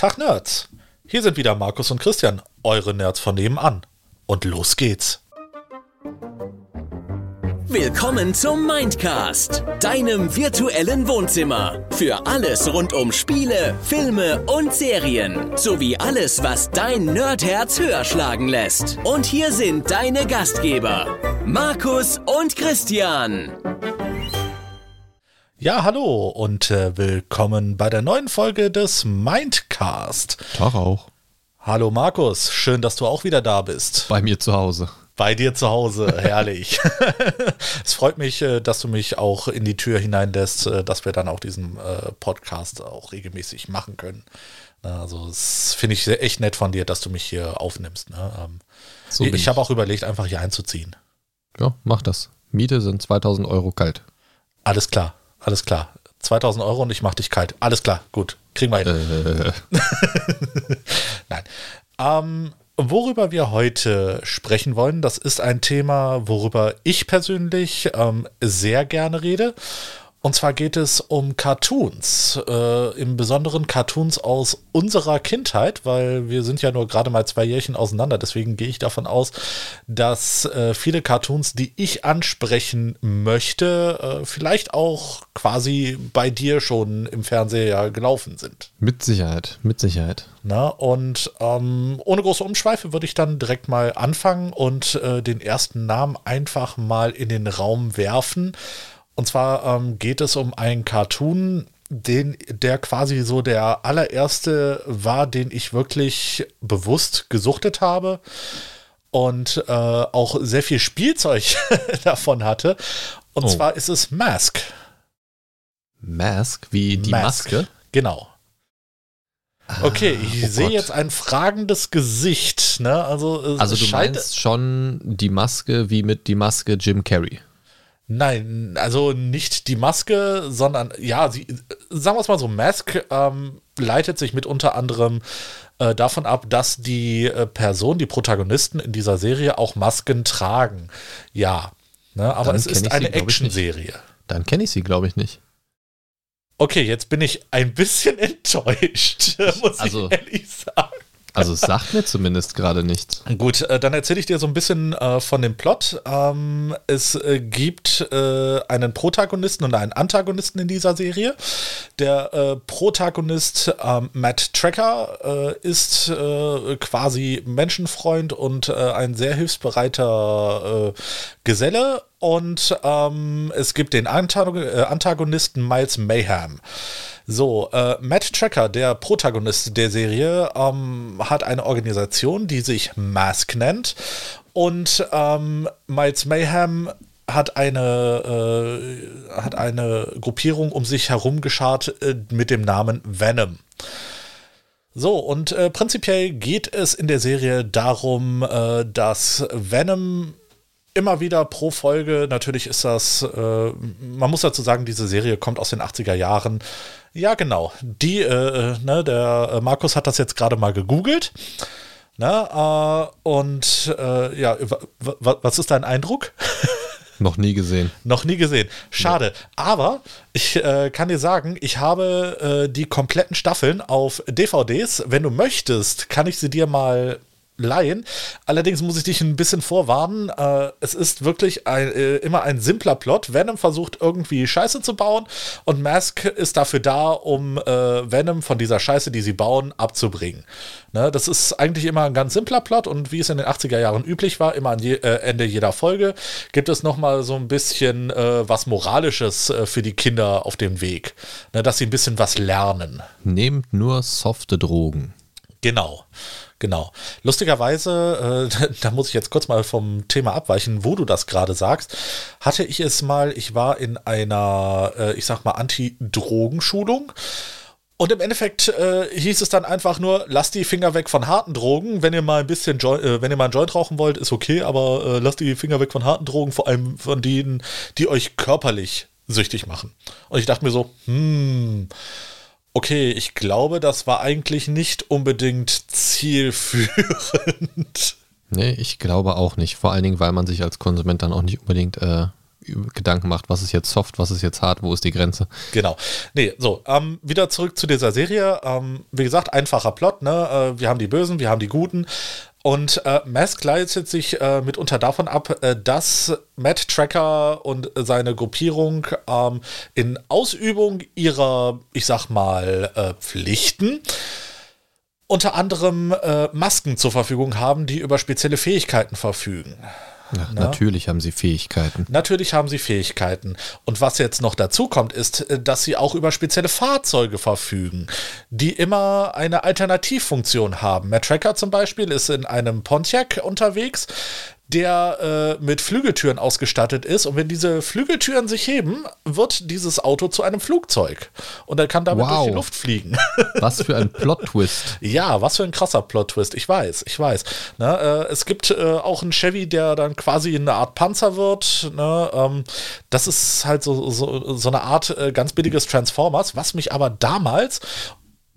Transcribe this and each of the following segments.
Tag Nerds. Hier sind wieder Markus und Christian, eure Nerds von nebenan. Und los geht's. Willkommen zum Mindcast, deinem virtuellen Wohnzimmer. Für alles rund um Spiele, Filme und Serien. Sowie alles, was dein Nerdherz höher schlagen lässt. Und hier sind deine Gastgeber, Markus und Christian. Ja, hallo und äh, willkommen bei der neuen Folge des Mindcast. Tag auch. Hallo Markus, schön, dass du auch wieder da bist. Bei mir zu Hause. Bei dir zu Hause, herrlich. es freut mich, äh, dass du mich auch in die Tür hineinlässt, äh, dass wir dann auch diesen äh, Podcast auch regelmäßig machen können. Also, das finde ich echt nett von dir, dass du mich hier aufnimmst. Ne? Ähm, so ich habe auch überlegt, einfach hier einzuziehen. Ja, mach das. Miete sind 2000 Euro kalt. Alles klar, alles klar. 2000 Euro und ich mach dich kalt. Alles klar, gut. Kriegen wir hin. Äh. Nein. Ähm, Worüber wir heute sprechen wollen, das ist ein Thema, worüber ich persönlich ähm, sehr gerne rede. Und zwar geht es um Cartoons, äh, im Besonderen Cartoons aus unserer Kindheit, weil wir sind ja nur gerade mal zwei Jährchen auseinander. Deswegen gehe ich davon aus, dass äh, viele Cartoons, die ich ansprechen möchte, äh, vielleicht auch quasi bei dir schon im Fernseher gelaufen sind. Mit Sicherheit, mit Sicherheit. Na, und ähm, ohne große Umschweife würde ich dann direkt mal anfangen und äh, den ersten Namen einfach mal in den Raum werfen. Und zwar ähm, geht es um einen Cartoon, den, der quasi so der allererste war, den ich wirklich bewusst gesuchtet habe und äh, auch sehr viel Spielzeug davon hatte. Und oh. zwar ist es Mask. Mask, wie die Mask. Maske? Genau. Ah, okay, ich oh sehe jetzt ein fragendes Gesicht. Ne? Also, also du meinst schon die Maske wie mit die Maske Jim Carrey. Nein, also nicht die Maske, sondern ja, sie, sagen wir es mal so, Mask ähm, leitet sich mit unter anderem äh, davon ab, dass die äh, Personen, die Protagonisten in dieser Serie auch Masken tragen. Ja, ne, aber Dann es ist eine Action-Serie. Dann kenne ich sie, glaube ich, nicht. Okay, jetzt bin ich ein bisschen enttäuscht, muss also, ich ehrlich sagen. Also es sagt mir zumindest gerade nichts. Gut, äh, dann erzähle ich dir so ein bisschen äh, von dem Plot. Ähm, es äh, gibt einen Protagonisten und einen Antagonisten in dieser Serie. Der Protagonist ähm, Matt Tracker ist quasi Menschenfreund und ein sehr hilfsbereiter Geselle. Und ähm, es gibt den Antagonisten Miles Mayhem. So, äh, Matt Tracker, der Protagonist der Serie, ähm, hat eine Organisation, die sich Mask nennt. Und ähm, Miles Mayhem hat eine, äh, hat eine Gruppierung um sich herum geschart äh, mit dem Namen Venom. So, und äh, prinzipiell geht es in der Serie darum, äh, dass Venom immer wieder pro Folge, natürlich ist das, äh, man muss dazu sagen, diese Serie kommt aus den 80er Jahren. Ja, genau. Die, äh, ne, der äh, Markus hat das jetzt gerade mal gegoogelt. Ne, äh, und äh, ja, was ist dein Eindruck? Noch nie gesehen. Noch nie gesehen. Schade. Ja. Aber ich äh, kann dir sagen, ich habe äh, die kompletten Staffeln auf DVDs. Wenn du möchtest, kann ich sie dir mal leihen. Allerdings muss ich dich ein bisschen vorwarnen. Äh, es ist wirklich ein, äh, immer ein simpler Plot. Venom versucht irgendwie Scheiße zu bauen und Mask ist dafür da, um äh, Venom von dieser Scheiße, die sie bauen, abzubringen. Ne, das ist eigentlich immer ein ganz simpler Plot und wie es in den 80er Jahren üblich war, immer an je, äh, Ende jeder Folge gibt es nochmal so ein bisschen äh, was Moralisches äh, für die Kinder auf dem Weg. Ne, dass sie ein bisschen was lernen. Nehmt nur softe Drogen. Genau. Genau. Lustigerweise, äh, da muss ich jetzt kurz mal vom Thema abweichen, wo du das gerade sagst, hatte ich es mal, ich war in einer, äh, ich sag mal, Anti-Drogenschulung. Und im Endeffekt äh, hieß es dann einfach nur, lasst die Finger weg von harten Drogen. Wenn ihr mal ein bisschen, jo äh, wenn ihr mal einen Joint rauchen wollt, ist okay, aber äh, lasst die Finger weg von harten Drogen, vor allem von denen, die euch körperlich süchtig machen. Und ich dachte mir so, hm, Okay, ich glaube, das war eigentlich nicht unbedingt zielführend. Nee, ich glaube auch nicht. Vor allen Dingen, weil man sich als Konsument dann auch nicht unbedingt äh, Gedanken macht, was ist jetzt soft, was ist jetzt hart, wo ist die Grenze. Genau. Nee, so, ähm, wieder zurück zu dieser Serie. Ähm, wie gesagt, einfacher Plot, ne? Äh, wir haben die Bösen, wir haben die Guten. Und äh, Mask leitet sich äh, mitunter davon ab, äh, dass Matt Tracker und seine Gruppierung ähm, in Ausübung ihrer, ich sag mal, äh, Pflichten unter anderem äh, Masken zur Verfügung haben, die über spezielle Fähigkeiten verfügen. Ja, natürlich haben sie Fähigkeiten. Natürlich haben sie Fähigkeiten. Und was jetzt noch dazu kommt, ist, äh, dass sie auch über spezielle Fahrzeuge verfügen, die immer eine Alternativfunktion haben. Matt Tracker zum Beispiel ist in einem Pontiac unterwegs, der äh, mit Flügeltüren ausgestattet ist. Und wenn diese Flügeltüren sich heben, wird dieses Auto zu einem Flugzeug. Und er kann damit wow. durch die Luft fliegen. Was für ein Plot-Twist. ja, was für ein krasser Plot-Twist. Ich weiß, ich weiß. Ne, äh, es gibt äh, auch einen Chevy, der dann quasi eine Art Panzer wird. Ne, ähm, das ist halt so, so, so eine Art äh, ganz billiges Transformers, was mich aber damals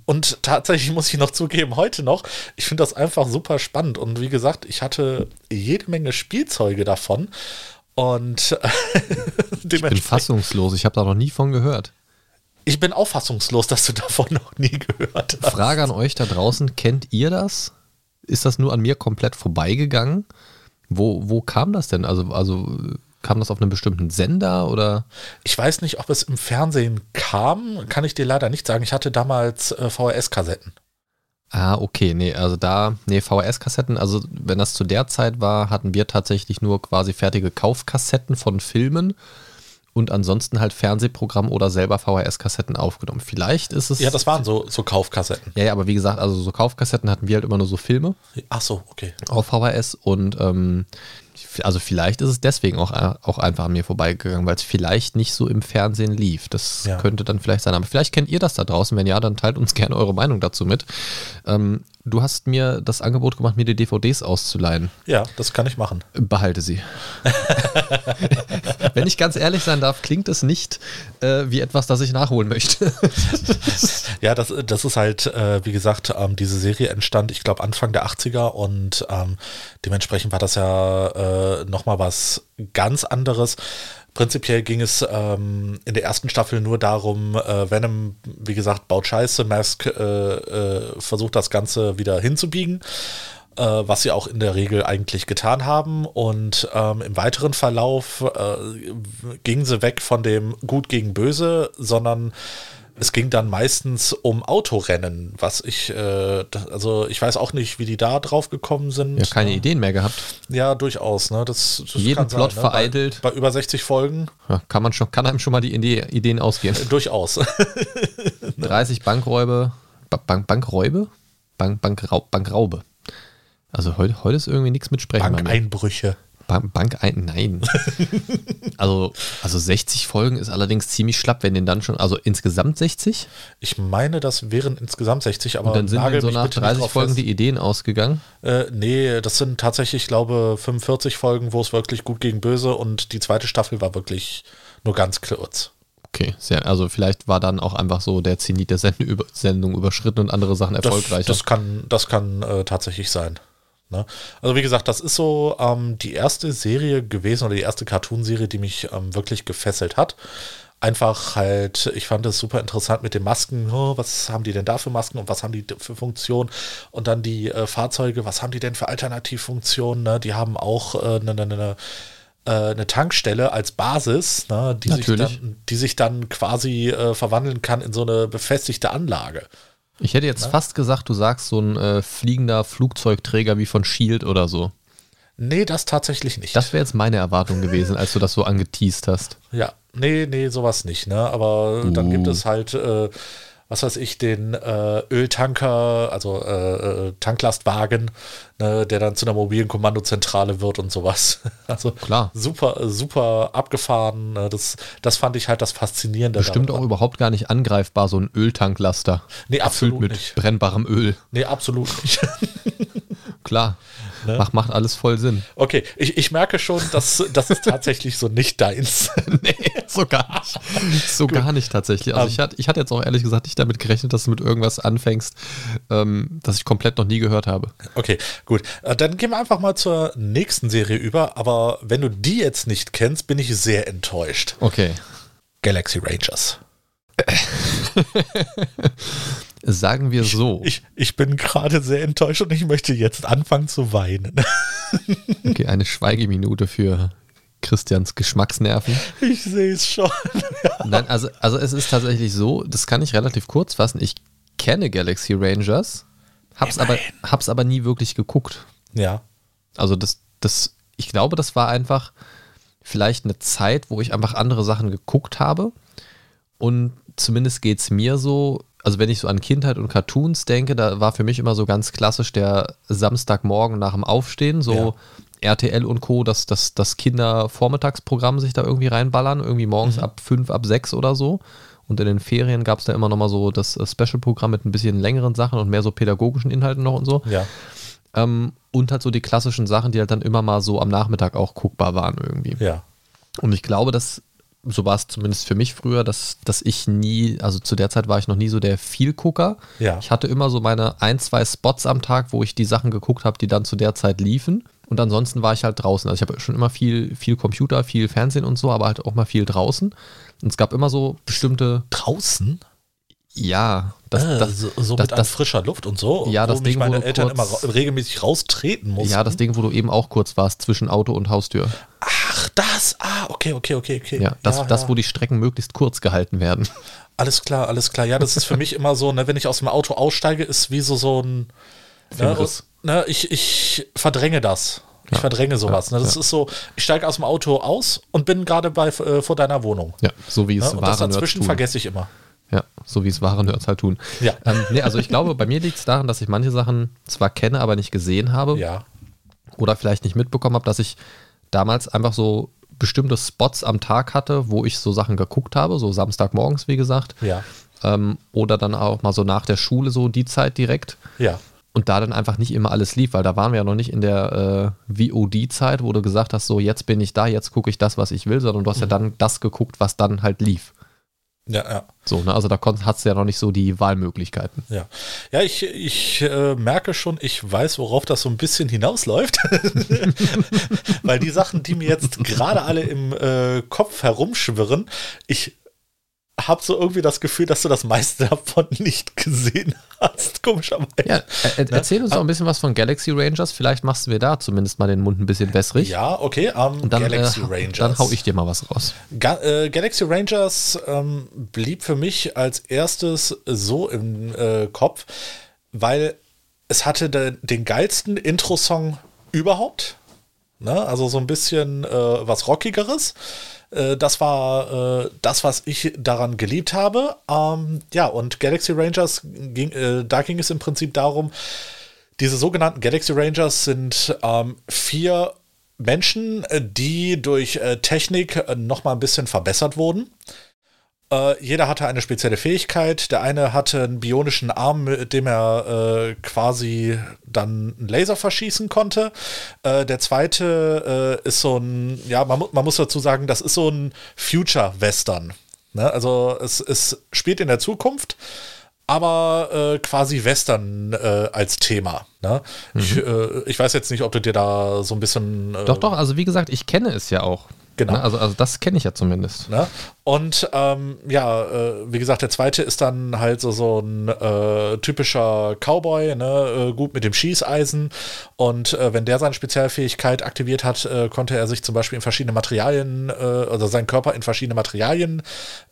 und tatsächlich muss ich noch zugeben, heute noch, ich finde das einfach super spannend. Und wie gesagt, ich hatte jede Menge Spielzeuge davon. Und ich bin fassungslos, ich habe da noch nie von gehört. Ich bin auch fassungslos, dass du davon noch nie gehört hast. Frage an euch da draußen, kennt ihr das? Ist das nur an mir komplett vorbeigegangen? Wo, wo kam das denn? Also, also Kam das auf einem bestimmten Sender oder? Ich weiß nicht, ob es im Fernsehen kam, kann ich dir leider nicht sagen. Ich hatte damals äh, VHS-Kassetten. Ah, okay, nee, also da, nee, VHS-Kassetten, also wenn das zu der Zeit war, hatten wir tatsächlich nur quasi fertige Kaufkassetten von Filmen und ansonsten halt Fernsehprogramm oder selber VHS-Kassetten aufgenommen. Vielleicht ist es. Ja, das waren so, so Kaufkassetten. Ja, ja, aber wie gesagt, also so Kaufkassetten hatten wir halt immer nur so Filme. Ach so, okay. Auf VHS und ähm, also vielleicht ist es deswegen auch, auch einfach an mir vorbeigegangen, weil es vielleicht nicht so im Fernsehen lief. Das ja. könnte dann vielleicht sein. Aber vielleicht kennt ihr das da draußen. Wenn ja, dann teilt uns gerne eure Meinung dazu mit. Ähm, du hast mir das Angebot gemacht, mir die DVDs auszuleihen. Ja, das kann ich machen. Behalte sie. Wenn ich ganz ehrlich sein darf, klingt es nicht äh, wie etwas, das ich nachholen möchte. ja, das, das ist halt, äh, wie gesagt, ähm, diese Serie entstand, ich glaube, Anfang der 80er und ähm, dementsprechend war das ja äh, nochmal was ganz anderes. Prinzipiell ging es ähm, in der ersten Staffel nur darum, äh, Venom, wie gesagt, baut Scheiße, Mask äh, äh, versucht das Ganze wieder hinzubiegen, äh, was sie auch in der Regel eigentlich getan haben. Und ähm, im weiteren Verlauf äh, gingen sie weg von dem Gut gegen Böse, sondern es ging dann meistens um Autorennen, was ich, äh, also ich weiß auch nicht, wie die da drauf gekommen sind. Ja, keine ne? Ideen mehr gehabt. Ja, durchaus. Ne? Das, das Jeden Plot sein, ne? vereitelt. Bei, bei, über 60 Folgen. Ja, kann man schon, kann einem schon mal die Ideen ausgehen. Äh, durchaus. 30 Bankräube, Bank, Bankräube? Bank, Bankraub, Bankraube. Also heute, heute ist irgendwie nichts mit Sprechen. Bankeinbrüche. Bank, Bank ein, nein. also, also 60 Folgen ist allerdings ziemlich schlapp, wenn den dann schon, also insgesamt 60? Ich meine, das wären insgesamt 60, aber Und dann sind so nach 30 Folgen die Ideen ausgegangen? Äh, nee, das sind tatsächlich, ich glaube, 45 Folgen, wo es wirklich gut gegen böse und die zweite Staffel war wirklich nur ganz kurz. Okay, sehr, also vielleicht war dann auch einfach so der Zenit der Sendung überschritten und andere Sachen erfolgreicher. Das, das kann, das kann äh, tatsächlich sein. Ne? Also wie gesagt, das ist so ähm, die erste Serie gewesen oder die erste Cartoon-Serie, die mich ähm, wirklich gefesselt hat. Einfach halt, ich fand es super interessant mit den Masken. Oh, was haben die denn da für Masken und was haben die für Funktionen? Und dann die äh, Fahrzeuge, was haben die denn für Alternativfunktionen? Ne? Die haben auch eine äh, ne, ne, ne äh, eine Tankstelle als Basis, ne, die, sich dann, die sich dann quasi äh, verwandeln kann in so eine befestigte Anlage. Ich hätte jetzt ja? fast gesagt, du sagst so ein äh, fliegender Flugzeugträger wie von Shield oder so. Nee, das tatsächlich nicht. Das wäre jetzt meine Erwartung gewesen, als du das so angeteased hast. Ja, nee, nee, sowas nicht, ne? Aber uh. dann gibt uh. es halt äh, was weiß ich, den äh, Öltanker, also äh, äh, Tanklastwagen, ne, der dann zu einer mobilen Kommandozentrale wird und sowas. Also Klar. super, super abgefahren. Ne? Das, das fand ich halt das Faszinierende. Bestimmt auch überhaupt gar nicht angreifbar, so ein Öltanklaster. Nee, absolut mit nicht. brennbarem Öl. Nee, absolut nicht. Klar. Ne? Macht, macht alles voll Sinn. Okay, ich, ich merke schon, dass das ist tatsächlich so nicht deins. nee, so gar nicht. So gar nicht tatsächlich. Also um, ähm. ich, hatte, ich hatte jetzt auch ehrlich gesagt nicht damit gerechnet, dass du mit irgendwas anfängst, ähm, das ich komplett noch nie gehört habe. Okay, gut. Äh, dann gehen wir einfach mal zur nächsten Serie über. Aber wenn du die jetzt nicht kennst, bin ich sehr enttäuscht. Okay. Galaxy Rangers. Sagen wir so. Ich, ich bin gerade sehr enttäuscht und ich möchte jetzt anfangen zu weinen. okay, eine Schweigeminute für Christians Geschmacksnerven. Ich sehe es schon. Ja. Nein, also, also es ist tatsächlich so, das kann ich relativ kurz fassen. Ich kenne Galaxy Rangers, hab's, aber, hab's aber nie wirklich geguckt. Ja. Also das, das, ich glaube, das war einfach vielleicht eine Zeit, wo ich einfach andere Sachen geguckt habe. Und zumindest geht es mir so, also wenn ich so an Kindheit und Cartoons denke, da war für mich immer so ganz klassisch der Samstagmorgen nach dem Aufstehen, so ja. RTL und Co., dass das, das Kindervormittagsprogramm sich da irgendwie reinballern, irgendwie morgens mhm. ab fünf, ab sechs oder so. Und in den Ferien gab es da immer nochmal so das äh, Special-Programm mit ein bisschen längeren Sachen und mehr so pädagogischen Inhalten noch und so. Ja. Ähm, und halt so die klassischen Sachen, die halt dann immer mal so am Nachmittag auch guckbar waren irgendwie. Ja. Und ich glaube, dass so war es zumindest für mich früher, dass, dass ich nie, also zu der Zeit war ich noch nie so der Vielgucker. Ja. Ich hatte immer so meine ein, zwei Spots am Tag, wo ich die Sachen geguckt habe, die dann zu der Zeit liefen. Und ansonsten war ich halt draußen. Also ich habe schon immer viel, viel Computer, viel Fernsehen und so, aber halt auch mal viel draußen. Und es gab immer so bestimmte. Draußen? Ja, das, ah, das, so, so das, mit das, frischer Luft und so. Ja, das Ding, meine Eltern kurz, immer regelmäßig raustreten mussten. Ja, das Ding, wo du eben auch kurz warst zwischen Auto und Haustür. Ach, das. Ah, okay, okay, okay, okay. Ja, das, ja, das ja. wo die Strecken möglichst kurz gehalten werden. Alles klar, alles klar. Ja, das ist für mich immer so, ne, wenn ich aus dem Auto aussteige, ist wie so so ein. Ne, ne, ich, ich verdränge das. Ich ja, verdränge sowas. Ne? Das ja. ist so, ich steige aus dem Auto aus und bin gerade bei äh, vor deiner Wohnung. Ja, so wie es ne? Und das dazwischen vergesse ich immer. Ja, so wie es wahre Nerds halt tun. Ja. Ähm, nee, also ich glaube, bei mir liegt es daran, dass ich manche Sachen zwar kenne, aber nicht gesehen habe. Ja. Oder vielleicht nicht mitbekommen habe, dass ich damals einfach so bestimmte Spots am Tag hatte, wo ich so Sachen geguckt habe, so Samstagmorgens, wie gesagt. Ja. Ähm, oder dann auch mal so nach der Schule, so die Zeit direkt. Ja. Und da dann einfach nicht immer alles lief, weil da waren wir ja noch nicht in der äh, VOD-Zeit, wo du gesagt hast, so jetzt bin ich da, jetzt gucke ich das, was ich will, sondern du hast mhm. ja dann das geguckt, was dann halt lief. Ja, ja. So, ne? Also da hast du ja noch nicht so die Wahlmöglichkeiten. Ja, ja ich, ich äh, merke schon, ich weiß, worauf das so ein bisschen hinausläuft. Weil die Sachen, die mir jetzt gerade alle im äh, Kopf herumschwirren, ich habe so irgendwie das Gefühl, dass du das meiste davon nicht gesehen hast, komischerweise. Ja, er, erzähl uns doch ein bisschen was von Galaxy Rangers. Vielleicht machst du mir da zumindest mal den Mund ein bisschen wässrig. Ja, okay. Um, Und dann, Galaxy äh, Rangers. Dann hau ich dir mal was raus. Ga äh, Galaxy Rangers ähm, blieb für mich als erstes so im äh, Kopf, weil es hatte de den geilsten Intro-Song überhaupt. Ne? Also so ein bisschen äh, was Rockigeres. Äh, das war äh, das, was ich daran geliebt habe. Ähm, ja, und Galaxy Rangers, ging, äh, da ging es im Prinzip darum, diese sogenannten Galaxy Rangers sind ähm, vier Menschen, äh, die durch äh, Technik äh, noch mal ein bisschen verbessert wurden. Äh, jeder hatte eine spezielle Fähigkeit. Der eine hatte einen bionischen Arm, mit dem er äh, quasi dann einen Laser verschießen konnte. Äh, der zweite äh, ist so ein, ja, man, man, muss dazu sagen, das ist so ein Future-Western. Ne? Also es, es spielt in der Zukunft aber äh, quasi Western äh, als Thema. Ne? Mhm. Ich, äh, ich, weiß jetzt nicht, ob du dir da so ein bisschen. Äh, doch, doch, also wie gesagt, ich kenne es ja auch. Genau. Ne? Also, also das kenne ich ja zumindest. Ne? Und ähm, ja, äh, wie gesagt, der zweite ist dann halt so, so ein äh, typischer Cowboy, ne? Äh, gut mit dem Schießeisen. Und äh, wenn der seine Spezialfähigkeit aktiviert hat, äh, konnte er sich zum Beispiel in verschiedene Materialien, äh, also seinen Körper in verschiedene Materialien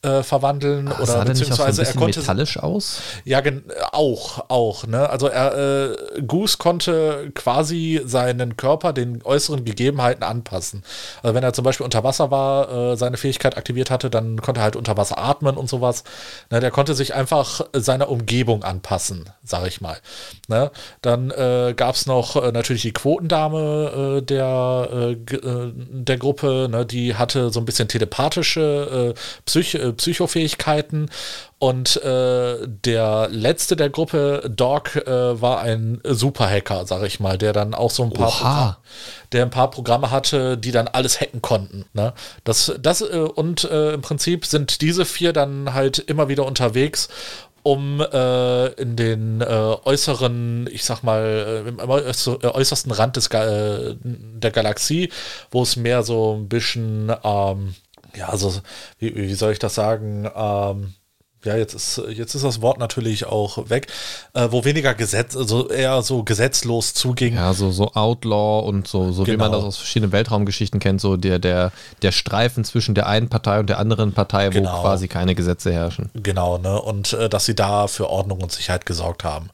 verwandeln. Ach, oder sah beziehungsweise so er konnte. metallisch aus? Ja, auch, auch. Ne? Also er, Goose konnte quasi seinen Körper den äußeren Gegebenheiten anpassen. Also wenn er zum Beispiel unter Wasser war, seine Fähigkeit aktiviert hatte, dann dann konnte er halt unter Wasser atmen und sowas. Ne, der konnte sich einfach seiner Umgebung anpassen, sage ich mal. Ne, dann äh, gab es noch äh, natürlich die Quotendame äh, der, äh, äh, der Gruppe, ne, die hatte so ein bisschen telepathische äh, Psych Psychofähigkeiten Und äh, der letzte der Gruppe, Dog, äh, war ein Superhacker, sag ich mal, der dann auch so ein paar, Programme, der ein paar Programme hatte, die dann alles hacken konnten. Ne? Das, das äh, und äh, im Prinzip sind diese vier dann halt immer wieder unterwegs um äh, in den äh, äußeren, ich sag mal, äh, im äußersten Rand des Ga der Galaxie, wo es mehr so ein bisschen, ähm, ja, also, wie, wie soll ich das sagen, ähm, ja, jetzt ist, jetzt ist das Wort natürlich auch weg, äh, wo weniger Gesetz, also eher so gesetzlos zuging. Ja, so, so Outlaw und so, so genau. wie man genau. das aus verschiedenen Weltraumgeschichten kennt, so der, der, der Streifen zwischen der einen Partei und der anderen Partei, genau. wo quasi keine Gesetze herrschen. Genau, ne? Und äh, dass sie da für Ordnung und Sicherheit gesorgt haben.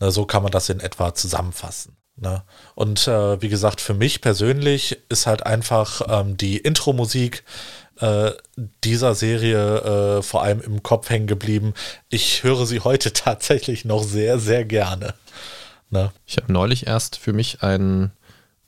Ne, so kann man das in etwa zusammenfassen. Ne? Und äh, wie gesagt, für mich persönlich ist halt einfach ähm, die Intro-Musik äh, dieser Serie äh, vor allem im Kopf hängen geblieben. Ich höre sie heute tatsächlich noch sehr, sehr gerne. Ne? Ich habe neulich erst für mich einen,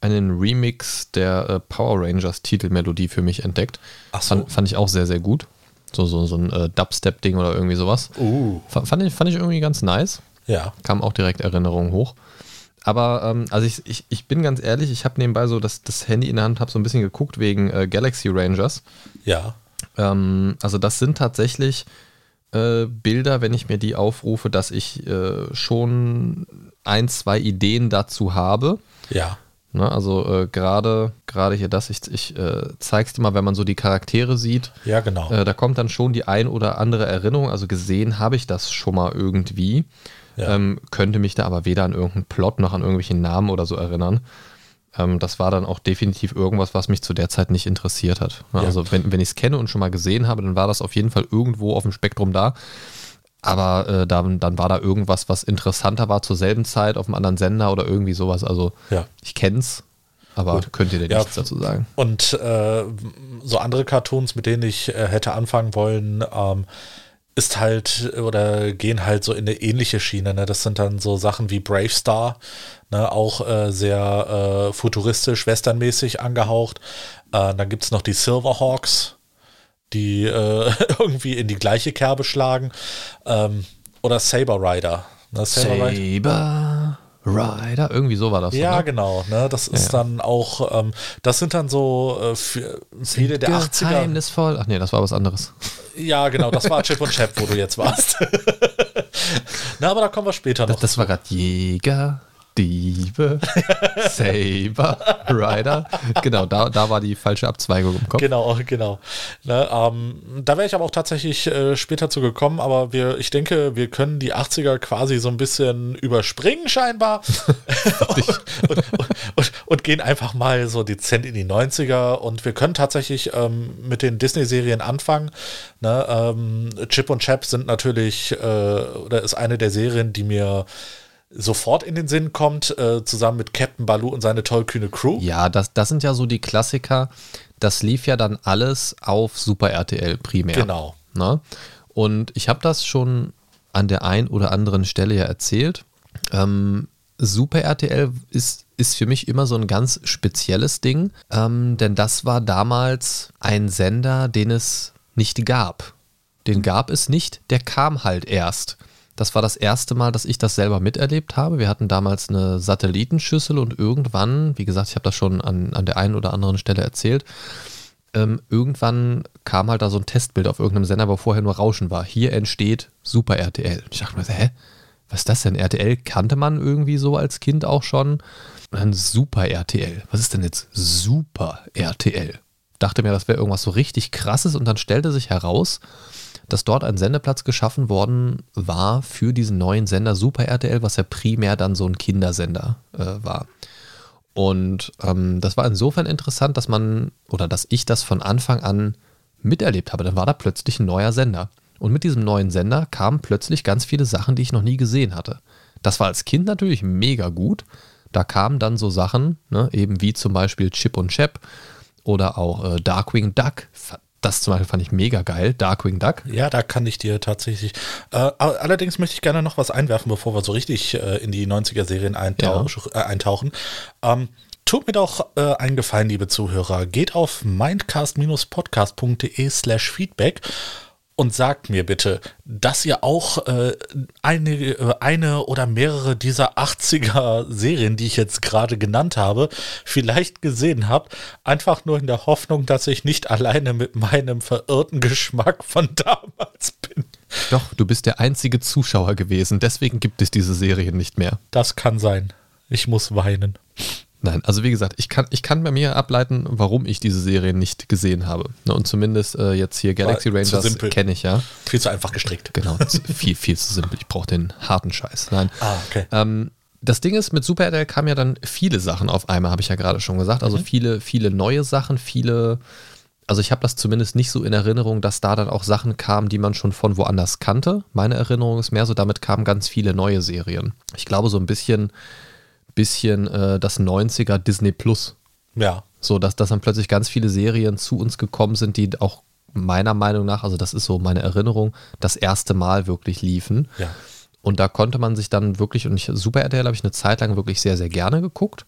einen Remix der äh, Power Rangers Titelmelodie für mich entdeckt. Ach so. fand, fand ich auch sehr, sehr gut. So, so, so ein äh, Dubstep-Ding oder irgendwie sowas. Uh. Fand, ich, fand ich irgendwie ganz nice. Ja. Kam auch direkt Erinnerungen hoch. Aber ähm, also ich, ich, ich bin ganz ehrlich, ich habe nebenbei so das, das Handy in der Hand, habe so ein bisschen geguckt wegen äh, Galaxy Rangers. Ja. Ähm, also das sind tatsächlich äh, Bilder, wenn ich mir die aufrufe, dass ich äh, schon ein, zwei Ideen dazu habe. Ja. Ne, also äh, gerade gerade hier das, ich, ich äh, zeig's dir mal, wenn man so die Charaktere sieht. Ja, genau. Äh, da kommt dann schon die ein oder andere Erinnerung. Also gesehen habe ich das schon mal irgendwie. Ja. Ähm, könnte mich da aber weder an irgendeinen Plot noch an irgendwelchen Namen oder so erinnern. Ähm, das war dann auch definitiv irgendwas, was mich zu der Zeit nicht interessiert hat. Ja. Also wenn, wenn ich es kenne und schon mal gesehen habe, dann war das auf jeden Fall irgendwo auf dem Spektrum da. Aber äh, dann, dann war da irgendwas, was interessanter war zur selben Zeit auf einem anderen Sender oder irgendwie sowas. Also ja. ich es, aber Gut. könnt ihr denn ja. nichts dazu sagen? Und äh, so andere Cartoons, mit denen ich äh, hätte anfangen wollen, ähm, ist halt oder gehen halt so in eine ähnliche Schiene. Ne? Das sind dann so Sachen wie Brave Star, ne? auch äh, sehr äh, futuristisch, westernmäßig angehaucht. Äh, dann gibt es noch die Silverhawks, die äh, irgendwie in die gleiche Kerbe schlagen. Ähm, oder Saber Rider. Ne? Saber, Saber Rider, irgendwie so war das. Ja, so, ne? genau. Ne? Das ist ja. dann auch, ähm, das sind dann so äh, viele der 80er. Geheimnisvoll. Ach nee, das war was anderes. Ja, genau, das war Chip und Chap, wo du jetzt warst. Na, aber da kommen wir später noch. Das, das war gerade Jäger, Diebe, Saber, Rider. Genau, da, da war die falsche Abzweigung im Kopf. Genau, genau. Ne, ähm, da wäre ich aber auch tatsächlich äh, später zu gekommen, aber wir, ich denke, wir können die 80er quasi so ein bisschen überspringen scheinbar und, und, und, und, gehen einfach mal so dezent in die 90er und wir können tatsächlich ähm, mit den Disney-Serien anfangen. Ne, ähm, Chip und Chap sind natürlich, äh, oder ist eine der Serien, die mir sofort in den Sinn kommt, äh, zusammen mit Captain Baloo und seine tollkühne Crew. Ja, das, das sind ja so die Klassiker. Das lief ja dann alles auf Super RTL primär. Genau. Ne? Und ich habe das schon an der einen oder anderen Stelle ja erzählt. Ähm, Super RTL ist, ist für mich immer so ein ganz spezielles Ding, ähm, denn das war damals ein Sender, den es nicht gab. Den gab es nicht, der kam halt erst. Das war das erste Mal, dass ich das selber miterlebt habe. Wir hatten damals eine Satellitenschüssel und irgendwann, wie gesagt, ich habe das schon an, an der einen oder anderen Stelle erzählt, ähm, irgendwann kam halt da so ein Testbild auf irgendeinem Sender, wo vorher nur Rauschen war. Hier entsteht Super RTL. Ich dachte mir, hä? Was ist das denn? RTL kannte man irgendwie so als Kind auch schon. Dann Super RTL. Was ist denn jetzt Super RTL? Dachte mir, das wäre irgendwas so richtig krasses und dann stellte sich heraus, dass dort ein Sendeplatz geschaffen worden war für diesen neuen Sender Super RTL, was ja primär dann so ein Kindersender äh, war. Und ähm, das war insofern interessant, dass man oder dass ich das von Anfang an miterlebt habe. Dann war da plötzlich ein neuer Sender. Und mit diesem neuen Sender kamen plötzlich ganz viele Sachen, die ich noch nie gesehen hatte. Das war als Kind natürlich mega gut. Da kamen dann so Sachen, ne, eben wie zum Beispiel Chip und Chap oder auch äh, Darkwing Duck das zum Beispiel fand ich mega geil, Darkwing Duck. Ja, da kann ich dir tatsächlich. Äh, allerdings möchte ich gerne noch was einwerfen, bevor wir so richtig äh, in die 90er-Serien eintauch, ja. äh, eintauchen. Ähm, tut mir doch äh, einen Gefallen, liebe Zuhörer. Geht auf mindcast-podcast.de slash feedback und sagt mir bitte, dass ihr auch äh, eine, äh, eine oder mehrere dieser 80er Serien, die ich jetzt gerade genannt habe, vielleicht gesehen habt. Einfach nur in der Hoffnung, dass ich nicht alleine mit meinem verirrten Geschmack von damals bin. Doch, du bist der einzige Zuschauer gewesen. Deswegen gibt es diese Serien nicht mehr. Das kann sein. Ich muss weinen. Nein, also wie gesagt, ich kann, ich kann bei mir ableiten, warum ich diese Serie nicht gesehen habe. Ne, und zumindest äh, jetzt hier Galaxy War Rangers simpel. kenne ich ja. Viel zu einfach gestrickt. Genau, viel, viel zu simpel. Ich brauche den harten Scheiß. Nein. Ah, okay. Ähm, das Ding ist, mit Super RTL kamen ja dann viele Sachen auf einmal, habe ich ja gerade schon gesagt. Also viele, viele neue Sachen, viele. Also ich habe das zumindest nicht so in Erinnerung, dass da dann auch Sachen kamen, die man schon von woanders kannte. Meine Erinnerung ist mehr so, damit kamen ganz viele neue Serien. Ich glaube so ein bisschen, bisschen äh, das 90er Disney Plus. Ja. So, dass, dass dann plötzlich ganz viele Serien zu uns gekommen sind, die auch meiner Meinung nach, also das ist so meine Erinnerung, das erste Mal wirklich liefen. Ja. Und da konnte man sich dann wirklich, und ich, Super RTL habe ich eine Zeit lang wirklich sehr, sehr gerne geguckt,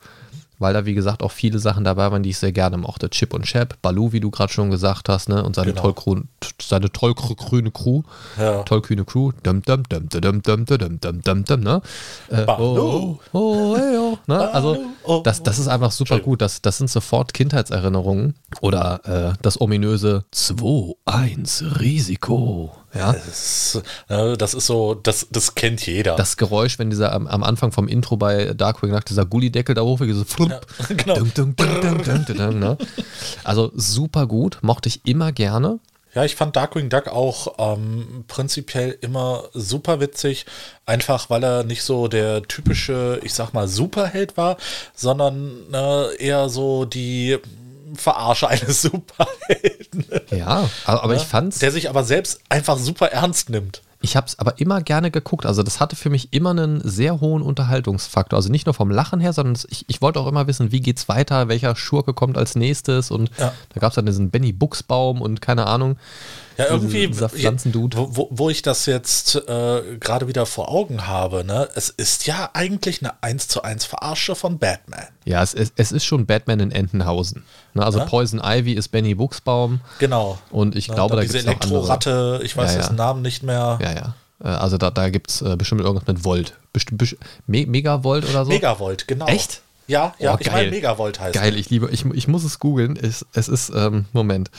weil da, wie gesagt, auch viele Sachen dabei waren, die ich sehr gerne mochte. Chip und Chap, Baloo, wie du gerade schon gesagt hast, ne? Und seine, Genau. tollgrün, seine tollgrüne Crew. Ja. Tollkühne Crew. Dum, dum, dum, dum, dum, dum, dum, dum, dum, ne? Äh, Baloo. Oh, oh, hey, oh, ne? Also, oh, das, das ist einfach super gut. Das, das sind sofort Kindheitserinnerungen. Oder äh, das ominöse 2-1 Risiko. Ja. Das ist, äh, das ist so, das, das kennt jeder. Das Geräusch, wenn dieser am, am Anfang vom Intro bei Darkwing nach dieser Gullideckel da hochgeht, so Ja, genau. ne? Also super gut, mochte ich immer gerne. Ja, ich fand Darkwing Duck auch ähm, prinzipiell immer super witzig, einfach weil er nicht so der typische, ich sag mal, Superheld war, sondern äh, eher so die Verarsche eines Superhelden. Ja, aber, aber ich fand's, Der sich aber selbst einfach super ernst nimmt. ich hab's aber immer gerne geguckt. Also das hatte für mich immer einen sehr hohen Unterhaltungsfaktor. Also nicht nur vom Lachen her, sondern es- ich, ich wollte auch immer wissen, wie geht's weiter, welcher Schurke kommt als nächstes und Ja. da gab's dann diesen Benny Buchsbaum und keine Ahnung. Ja, irgendwie, Dieser Pflanzendude. wo, wo, wo ich das jetzt äh, gerade wieder vor Augen habe, ne, es ist ja eigentlich eine 1 zu 1 Verarsche von Batman. Ja, es, es, es ist schon Batman in Entenhausen. Ne, also Ja. Poison Ivy ist Benny Buchsbaum Genau. und ich Ne, glaube, da noch andere. Elektroratte, ich weiß Ja, ja. den Namen nicht mehr. Ja, ja. Äh, Also da, da gibt es äh, bestimmt irgendwas mit Volt. Best, best, Me Megavolt oder so? Megavolt, genau. Echt? Ja, ja, Oh, ich meine Megavolt heißt Geil, ich liebe, ich, ich muss es googeln. Es, es ist, ähm, Moment.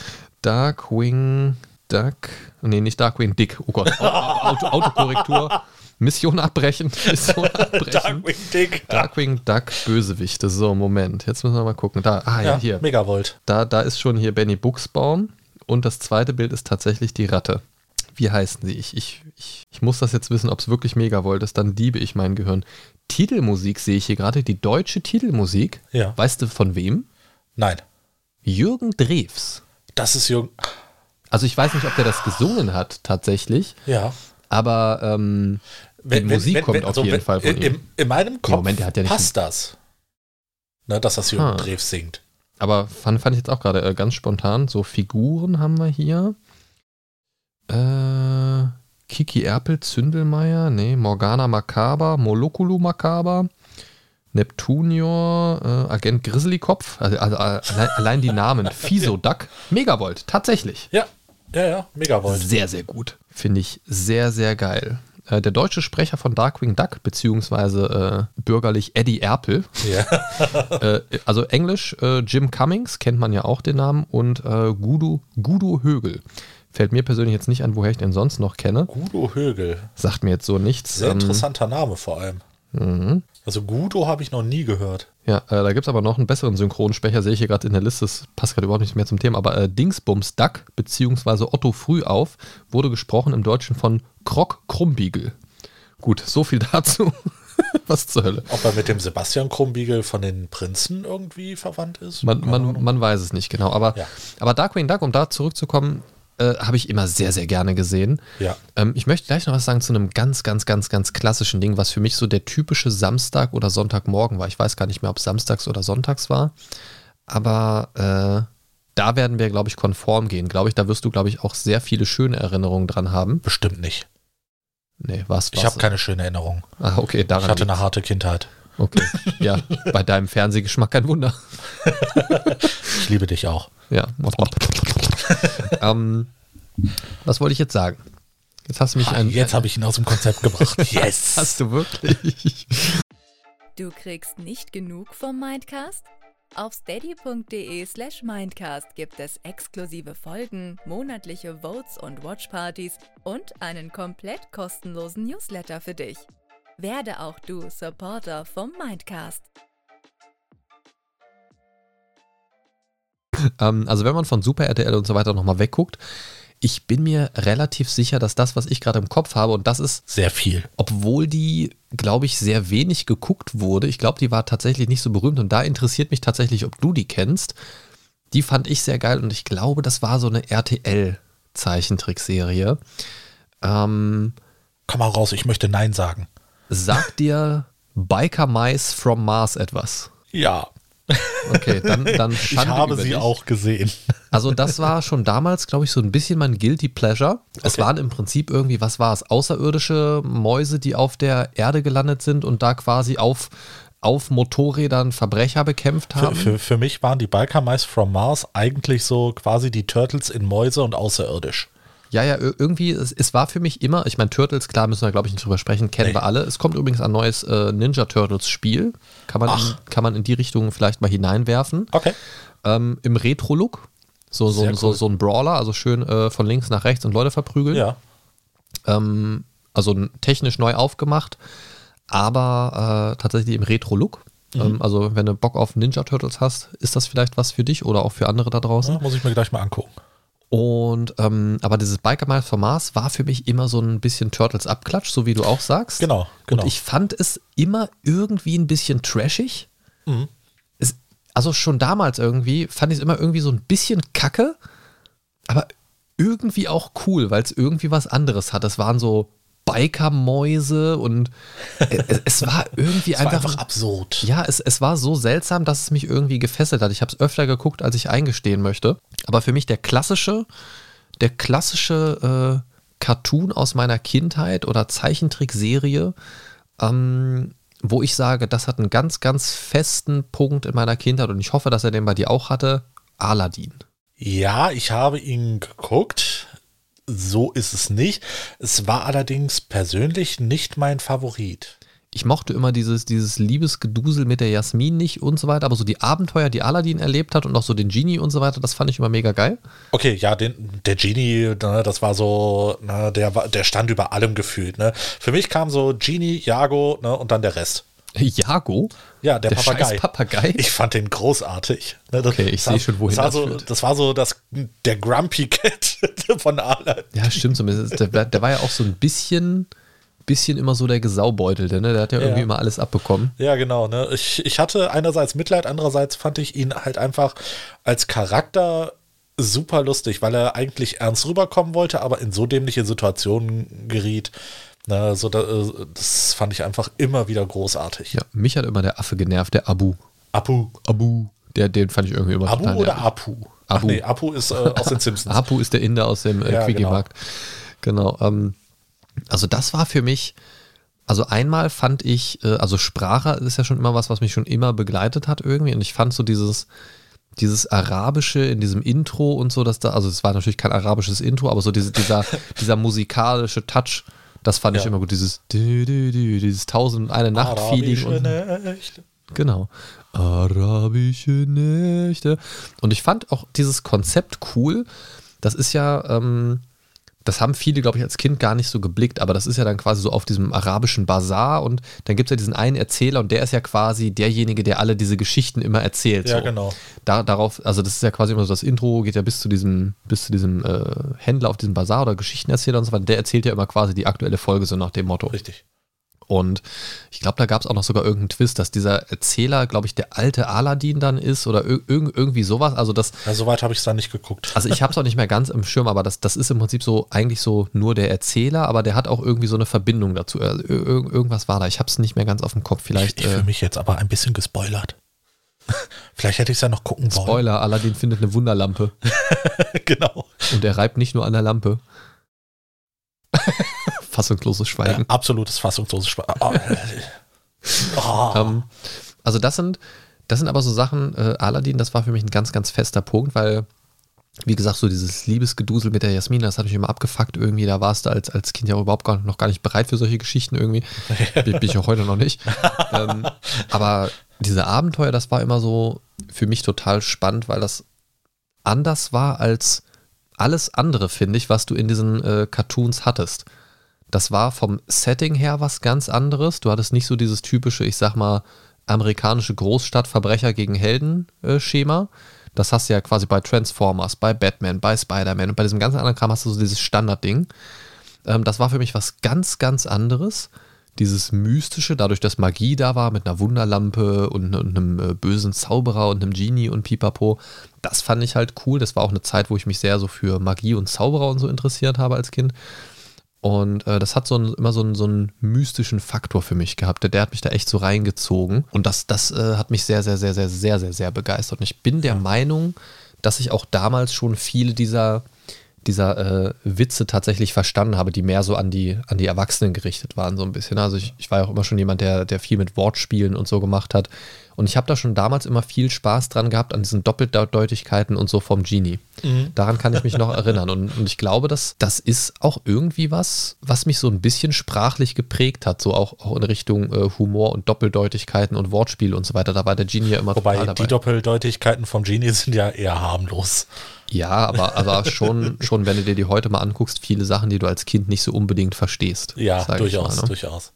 Darkwing Duck. Nee, nicht Darkwing Dick. Oh Gott. Auto, Autokorrektur. Mission abbrechen. Mission abbrechen. Darkwing Dick. Darkwing Duck Bösewichte. So, Moment. Jetzt müssen wir mal gucken. Da, ah ja, Ja, hier. Megavolt. Da, da ist schon hier Benny Buchsbaum. Und das zweite Bild ist tatsächlich die Ratte. Wie heißen sie? Ich, ich, ich, ich muss das jetzt wissen, ob es wirklich Megavolt ist. Dann liebe ich mein Gehirn. Titelmusik sehe ich hier gerade. Die deutsche Titelmusik. Ja. Weißt du von wem? Nein, Jürgen Drews. das ist Jürgen. Also ich weiß nicht, ob der das gesungen hat tatsächlich, Ja. aber ähm, die Musik kommt auf jeden also wenn- Fall von ihm. in, in meinem Kopf Moment, der hat ja passt das. Ne, dass das Jürgen Ah. Drews singt. Aber fand, fand ich jetzt auch gerade äh, ganz spontan. So Figuren haben wir hier. Äh, Kiki Erpel, Zündelmeier, nee, Morgana Macaber, Molokulu Macaber, Neptunior, äh, Agent Grizzlykopf, also, also äh, allein, allein die Namen. Fiso Duck, Megavolt, tatsächlich. Ja, ja, ja, Megavolt. Sehr, sehr gut. Finde ich sehr, sehr geil. Äh, Der deutsche Sprecher von Darkwing Duck, beziehungsweise äh, bürgerlich Eddie Erpel, Ja. äh, also Englisch, äh, Jim Cummings, kennt man ja auch den Namen, und äh, Gudo, Gudo Högel. Fällt mir persönlich jetzt nicht an, woher ich den sonst noch kenne. Gudo Högel. Sagt mir jetzt so nichts. Sehr Ähm, interessanter Name vor allem. Mhm. Also Gudo habe ich noch nie gehört. Ja, äh, da gibt es aber noch einen besseren Synchronsprecher, sehe ich hier gerade in der Liste, das passt gerade überhaupt nicht mehr zum Thema, aber äh, Dingsbums Duck, beziehungsweise Otto Frühauf, wurde gesprochen im Deutschen von Krog Krumbiegel. Gut, so viel dazu. Was zur Hölle. Ob er mit dem Sebastian Krumbiegel von den Prinzen irgendwie verwandt ist? Man, man, man weiß es nicht genau. Aber, Ja. aber Darkwing Duck, um da zurückzukommen, äh, habe ich immer sehr, sehr gerne gesehen. Ja. Ähm, ich möchte gleich noch was sagen zu einem ganz, ganz, ganz, ganz klassischen Ding, was für mich so der typische Samstag oder Sonntagmorgen war. Ich weiß gar nicht mehr, ob es samstags oder sonntags war. Aber äh, da werden wir, glaube ich, konform gehen. Glaube ich, da wirst du, glaube ich, auch sehr viele schöne Erinnerungen dran haben. Bestimmt nicht. Nee, was? Ich habe keine schöne Erinnerung. Ah, okay, daran. Ich hatte eine liegt's. harte Kindheit. Okay, ja, bei deinem Fernsehgeschmack kein Wunder. Ich liebe dich auch. Ja. ähm, Was wollte ich jetzt sagen? Jetzt hast du mich Ah, ein. Jetzt habe ich ihn aus dem Konzept gebracht. Yes. Hast du wirklich? Du kriegst nicht genug vom Mindcast? Auf steady.de slash Mindcast gibt es exklusive Folgen, monatliche Votes und Watchpartys und einen komplett kostenlosen Newsletter für dich. Werde auch du Supporter vom Mindcast. Ähm, also wenn man von Super RTL und so weiter nochmal wegguckt, ich bin mir relativ sicher, dass das, was ich gerade im Kopf habe, und das ist, Sehr viel. obwohl die, glaube ich, sehr wenig geguckt wurde, ich glaube, die war tatsächlich nicht so berühmt und da interessiert mich tatsächlich, ob du die kennst. Die fand ich sehr geil und ich glaube, das war so eine RTL-Zeichentrickserie. Ähm, Komm mal raus, ich möchte Nein sagen. sagt dir Biker Mice from Mars etwas? Ja, Okay, dann, dann ich habe sie auch gesehen. Also das war schon damals, glaube ich, so ein bisschen mein Guilty Pleasure. Es Okay. waren im Prinzip irgendwie, was war es, außerirdische Mäuse, die auf der Erde gelandet sind und da quasi auf, auf Motorrädern Verbrecher bekämpft Für, haben. für, für mich waren die Biker Mice from Mars eigentlich so quasi die Turtles in Mäuse und außerirdisch. Ja, ja, ir- irgendwie, es, es war für mich immer, ich meine, Turtles, klar, müssen wir, glaube ich, nicht drüber sprechen, kennen Nee. wir alle. Es kommt übrigens ein neues äh, Ninja Turtles Spiel. Kann man, in, kann man in die Richtung vielleicht mal hineinwerfen. Okay. Ähm, Im Retro-Look. So, so, Sehr so, cool. so ein Brawler, also schön äh, von links nach rechts und Leute verprügeln. Ja. Ähm, also technisch neu aufgemacht, aber äh, tatsächlich im Retro-Look. Mhm. Ähm, also wenn du Bock auf Ninja Turtles hast, ist das vielleicht was für dich oder auch für andere da draußen. ja. Muss ich mir gleich mal angucken. Und ähm, aber dieses Biker Miles vom Mars war für mich immer so ein bisschen Turtles Abklatsch, so wie du auch sagst. Genau, genau. Und ich fand es immer irgendwie ein bisschen trashig. Mhm. Es, also schon damals irgendwie fand ich es immer irgendwie so ein bisschen kacke, aber irgendwie auch cool, weil es irgendwie was anderes hat. Es waren so Biker-Mäuse und es, es war irgendwie war einfach, einfach absurd. ja, es, es war so seltsam, dass es mich irgendwie gefesselt hat. Ich habe es öfter geguckt, als ich eingestehen möchte. Aber für mich der klassische, der klassische äh, Cartoon aus meiner Kindheit oder Zeichentrickserie, ähm, wo ich sage, das hat einen ganz, ganz festen Punkt in meiner Kindheit und ich hoffe, dass er den bei dir auch hatte, Aladdin. Ja, ich habe ihn geguckt. So ist es nicht. Es war allerdings persönlich nicht mein Favorit. Ich mochte immer dieses, dieses Liebesgedusel mit der Jasmin nicht und so weiter, aber so die Abenteuer, die Aladdin erlebt hat und auch so den Genie und so weiter, das fand ich immer mega geil. Okay, ja, den, der Genie, ne, das war so, ne, der, der stand über allem gefühlt. Ne. Für mich kam so Genie, Jago ne, und dann der Rest. Jago? Ja, der, Der Papagei. scheiß Papagei? Ich fand den großartig. Ne, das- Okay, ich sehe schon, wohin das war das so. Das war so das, der Grumpy Cat von Aladdin. Ja, stimmt zumindest. Der, der war ja auch so ein bisschen, bisschen immer so der Gesaubeutelte, ne? Der hat ja, Ja. irgendwie immer alles abbekommen. Ja, genau. Ne? Ich, ich hatte einerseits Mitleid, andererseits fand ich ihn halt einfach als Charakter super lustig, weil er eigentlich ernst rüberkommen wollte, aber in so dämliche Situationen geriet. Na, so da, äh, das fand ich einfach immer wieder großartig. Ja, mich hat immer der Affe genervt, der Abu. Apu. Abu. Der, den fand ich irgendwie immer Abu total oder. Apu? Ach Abu. nee, Apu ist äh, aus den Simpsons. Apu ist der Inder aus dem äh, Ja, Quickie-Markt. Genau. ähm, also das war für mich, also einmal fand ich, äh, also Sprache ist ja schon immer was, was mich schon immer begleitet hat irgendwie und ich fand so dieses, dieses Arabische in diesem Intro und so, dass da, also es war natürlich kein arabisches Intro, aber so diese, dieser, dieser musikalische Touch, das fand ich Ja. immer gut, dieses, dü, dü, dü, dieses Tausend eine Nacht-Feeling. Nächte. Genau. Arabische Nächte. Und ich fand auch dieses Konzept cool. Das ist ja, ähm, das haben viele, glaube ich, als Kind gar nicht so geblickt, aber das ist ja dann quasi so auf diesem arabischen Bazar und dann gibt es ja diesen einen Erzähler und der ist ja quasi derjenige, der alle diese Geschichten immer erzählt. Ja, so. genau. Da, darauf, also das ist ja quasi immer so das Intro, geht ja bis zu diesem, bis zu diesem äh, Händler auf diesem Bazar oder Geschichtenerzähler und so weiter. Der erzählt ja immer quasi die aktuelle Folge so nach dem Motto. Richtig. Und ich glaube, da gab es auch noch sogar irgendeinen Twist, dass dieser Erzähler, glaube ich, der alte Aladdin dann ist oder ir irg irgendwie sowas. Also das, Ja, soweit habe ich es da nicht geguckt. also ich habe es auch nicht mehr ganz im Schirm, aber das, das ist im Prinzip so eigentlich so nur der Erzähler, aber der hat auch irgendwie so eine Verbindung dazu. Also ir ir irgendwas war da. Ich habe es nicht mehr ganz auf dem Kopf. Vielleicht ich ich äh, fühle mich jetzt aber ein bisschen gespoilert. Vielleicht hätte ich es ja noch gucken wollen. Spoiler: Aladdin findet eine Wunderlampe genau. und er reibt nicht nur an der Lampe. Fassungsloses Schweigen. Ja, absolutes fassungsloses Spaß. Oh. Oh. Ähm, also das sind, das sind aber so Sachen, äh, Aladdin, das war für mich ein ganz, ganz fester Punkt, weil wie gesagt, so dieses Liebesgedusel mit der Jasmin, das hat mich immer abgefuckt irgendwie. Da warst du als, als Kind ja überhaupt gar, noch gar nicht bereit für solche Geschichten irgendwie. bin, bin ich auch heute noch nicht. ähm, aber diese Abenteuer, das war immer so für mich total spannend, weil das anders war als alles andere, finde ich, was du in diesen äh, Cartoons hattest. Das war vom Setting her was ganz anderes. Du hattest nicht so dieses typische, ich sag mal, amerikanische Großstadtverbrecher gegen Helden-Schema. Das hast du ja quasi bei Transformers, bei Batman, bei Spider-Man und bei diesem ganzen anderen Kram hast du so dieses Standardding. Ähm, das war für mich was ganz, ganz anderes. Dieses Mystische, dadurch, dass Magie da war mit einer Wunderlampe und, und einem äh, bösen Zauberer und einem Genie und Pipapo, das fand ich halt cool. Das war auch eine Zeit, wo ich mich sehr so für Magie und Zauberer und so interessiert habe als Kind. Und äh, das hat so ein, immer so einen, so einen mystischen Faktor für mich gehabt. Der, der hat mich da echt so reingezogen. Und das, das äh, hat mich sehr, sehr, sehr, sehr, sehr, sehr, sehr begeistert. Und ich bin der Meinung, dass ich auch damals schon viele dieser, dieser äh, Witze tatsächlich verstanden habe, die mehr so an die, an die Erwachsenen gerichtet waren, so ein bisschen. Also ich, ich war ja auch immer schon jemand, der, der viel mit Wortspielen und so gemacht hat. Und ich habe da schon damals immer viel Spaß dran gehabt, an diesen Doppeldeutigkeiten und so vom Genie. Mhm. Daran kann ich mich noch erinnern. Und, und ich glaube, dass das ist auch irgendwie was, was mich so ein bisschen sprachlich geprägt hat, so auch, auch in Richtung äh, Humor und Doppeldeutigkeiten und Wortspiel und so weiter. Da war der Genie ja immer Wobei die Doppeldeutigkeiten vom Genie sind ja eher harmlos. Ja, aber, aber schon, schon, wenn du dir die heute mal anguckst, viele Sachen, die du als Kind nicht so unbedingt verstehst. Ja, durchaus, mal, ne? durchaus.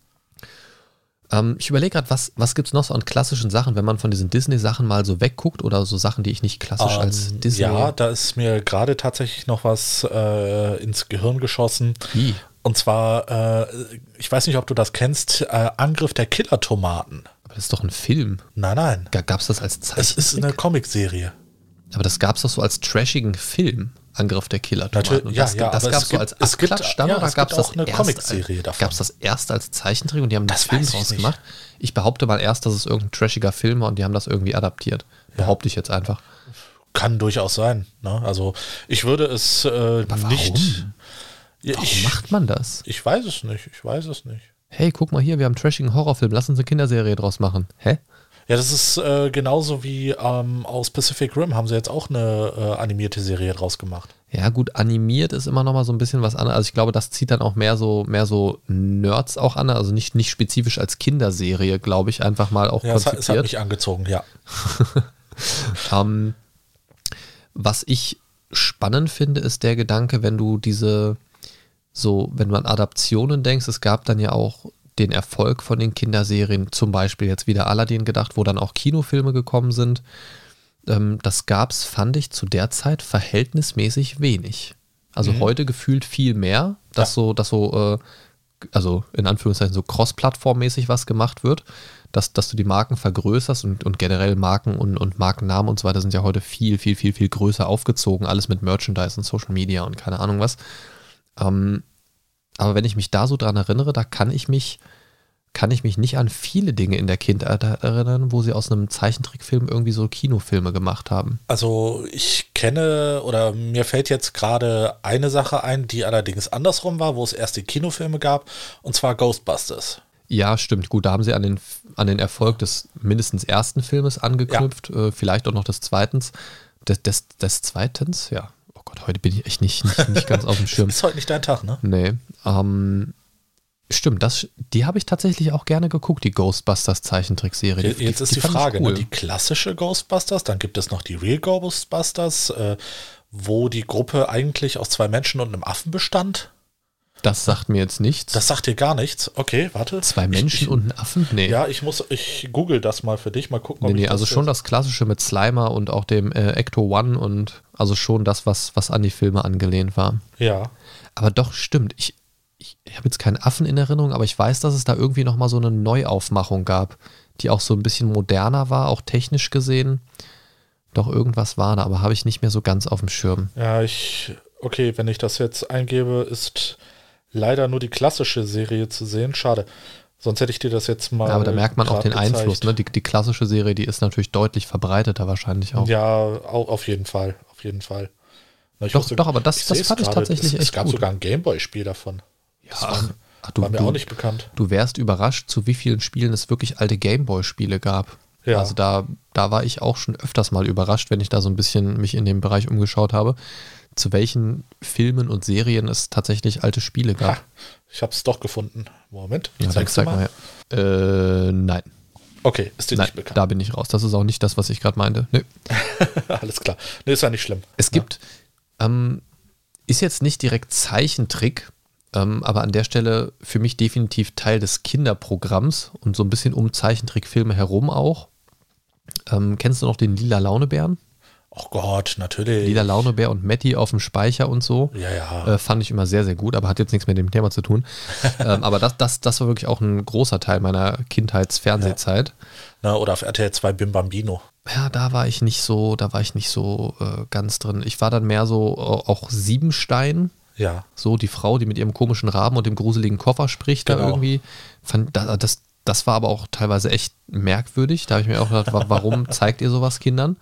Ähm, ich überlege gerade, was, was gibt es noch so an klassischen Sachen, wenn man von diesen Disney-Sachen mal so wegguckt oder so Sachen, die ich nicht klassisch um, als ähm, Disney. Ja, da ist mir gerade tatsächlich noch was äh, ins Gehirn geschossen. Wie? Und zwar, äh, ich weiß nicht, ob du das kennst, äh, Angriff der Killer-Tomaten. Aber das ist doch ein Film. Nein, nein. Gab es das als Zeichentrick? Es ist eine Comicserie. Aber das gab es doch so als trashigen Film. Angriff der Killer. Natürlich, ja, das, ja, das gab es so als Abklatsch dann ja, oder gab es auch eine Comicserie davon? Gab es das erst als Zeichentrick und die haben das Film draus gemacht? Ich behaupte mal erst, dass es irgendein trashiger Film war und die haben das irgendwie adaptiert. Behaupte ich jetzt einfach. Kann durchaus sein. Ne? Also ich würde es äh, nicht. Ja, warum macht man das? Ich weiß es nicht. Ich weiß es nicht. Hey, guck mal hier, wir haben einen trashigen Horrorfilm. Lass uns eine Kinderserie draus machen. Hä? Ja, das ist äh, genauso wie ähm, aus Pacific Rim haben sie jetzt auch eine äh, animierte Serie draus gemacht. Ja, gut, animiert ist immer noch mal so ein bisschen was anderes. Also ich glaube, das zieht dann auch mehr so, mehr so Nerds auch an, also nicht, nicht spezifisch als Kinderserie, glaube ich, einfach mal auch ja, konzipiert. Es hat, hat mich angezogen, ja. ähm, was ich spannend finde, ist der Gedanke, wenn du diese so, wenn du an Adaptionen denkst, es gab dann ja auch den Erfolg von den Kinderserien, zum Beispiel jetzt wieder Aladdin gedacht, wo dann auch Kinofilme gekommen sind. Ähm, das gab es, fand ich, zu der Zeit verhältnismäßig wenig. Also mhm. heute gefühlt viel mehr, dass ja. so, dass so, äh, also in Anführungszeichen so cross-plattform-mäßig was gemacht wird, dass, dass du die Marken vergrößerst und, und generell Marken und, und Markennamen und so weiter sind ja heute viel, viel, viel, viel größer aufgezogen, alles mit Merchandise und Social Media und keine Ahnung was. Ähm, aber wenn ich mich da so dran erinnere, da kann ich mich, kann ich mich nicht an viele Dinge in der Kindheit erinnern, wo sie aus einem Zeichentrickfilm irgendwie so Kinofilme gemacht haben. Also ich kenne oder mir fällt jetzt gerade eine Sache ein, die allerdings andersrum war, wo es erst die Kinofilme gab, und zwar Ghostbusters. Ja, stimmt. Gut, da haben sie an den, an den Erfolg des mindestens ersten Filmes angeknüpft, ja. äh, vielleicht auch noch des zweiten. Des, des, des zweitens, ja, Gott, heute bin ich echt nicht, nicht, nicht ganz auf dem Schirm. ist heute nicht dein Tag, ne? Nee. Ähm, stimmt, das, die habe ich tatsächlich auch gerne geguckt, die Ghostbusters Zeichentrickserie. Jetzt die, ist die, die Frage, ne? cool. ne? die klassische Ghostbusters, dann gibt es noch die Real Ghostbusters, äh, wo die Gruppe eigentlich aus zwei Menschen und einem Affen bestand. Das sagt mir jetzt nichts. Das sagt dir gar nichts. Okay, warte. Zwei Menschen ich, und ein Affen? Nee. Ja, ich muss, ich google das mal für dich, mal gucken. Nee, nee, also schon das Klassische mit Slimer und auch dem äh, Ecto One und also schon das, was, was an die Filme angelehnt war. Ja. Aber doch, stimmt. Ich, ich, ich habe jetzt keinen Affen in Erinnerung, aber ich weiß, dass es da irgendwie nochmal so eine Neuaufmachung gab, die auch so ein bisschen moderner war, auch technisch gesehen. Doch irgendwas war da, aber habe ich nicht mehr so ganz auf dem Schirm. Ja, ich, okay, wenn ich das jetzt eingebe, ist leider nur die klassische Serie zu sehen. Schade. Sonst hätte ich dir das jetzt mal. Ja, aber da merkt man auch den gezeigt. Einfluss. Ne? Die, die, klassische Serie, die ist natürlich deutlich verbreiteter wahrscheinlich auch. Ja, auch auf jeden Fall. Auf jeden Fall. Na, doch, wusste, doch, aber das, das fand ich tatsächlich es, echt Es gab gut. sogar ein Gameboy-Spiel davon. Ja, war, Ach, du, war mir du, auch nicht bekannt. Du wärst überrascht, zu wie vielen Spielen es wirklich alte Gameboy-Spiele gab. Ja. Also da, da war ich auch schon öfters mal überrascht, wenn ich da so ein bisschen mich in dem Bereich umgeschaut habe, zu welchen Filmen und Serien es tatsächlich alte Spiele gab. Ha, ich habe es doch gefunden. Moment, ja, zeigst zeig mal. mal äh, nein. Okay, ist dir Nein, nicht bekannt. Da bin ich raus. Das ist auch nicht das, was ich gerade meinte. Nee. Alles klar. Nee, ist ja nicht schlimm. Es gibt, ähm, ist jetzt nicht direkt Zeichentrick, ähm, aber an der Stelle für mich definitiv Teil des Kinderprogramms und so ein bisschen um Zeichentrickfilme herum auch. Ähm, kennst du noch den Lila Launebären? Oh Gott, natürlich. Lila Launebär und Matty auf dem Speicher und so. Ja, ja. Äh, fand ich immer sehr, sehr gut, aber hat jetzt nichts mit dem Thema zu tun. ähm, aber das, das, das war wirklich auch ein großer Teil meiner Kindheitsfernsehzeit. Ja. Na, oder auf RTL 2 Bim Bambino. Ja, da war ich nicht so, da war ich nicht so äh, ganz drin. Ich war dann mehr so äh, auch Siebenstein. Ja. So die Frau, die mit ihrem komischen Raben und dem gruseligen Koffer spricht, genau. da irgendwie. Fand, das, das war aber auch teilweise echt merkwürdig. Da habe ich mir auch gedacht, warum zeigt ihr sowas Kindern?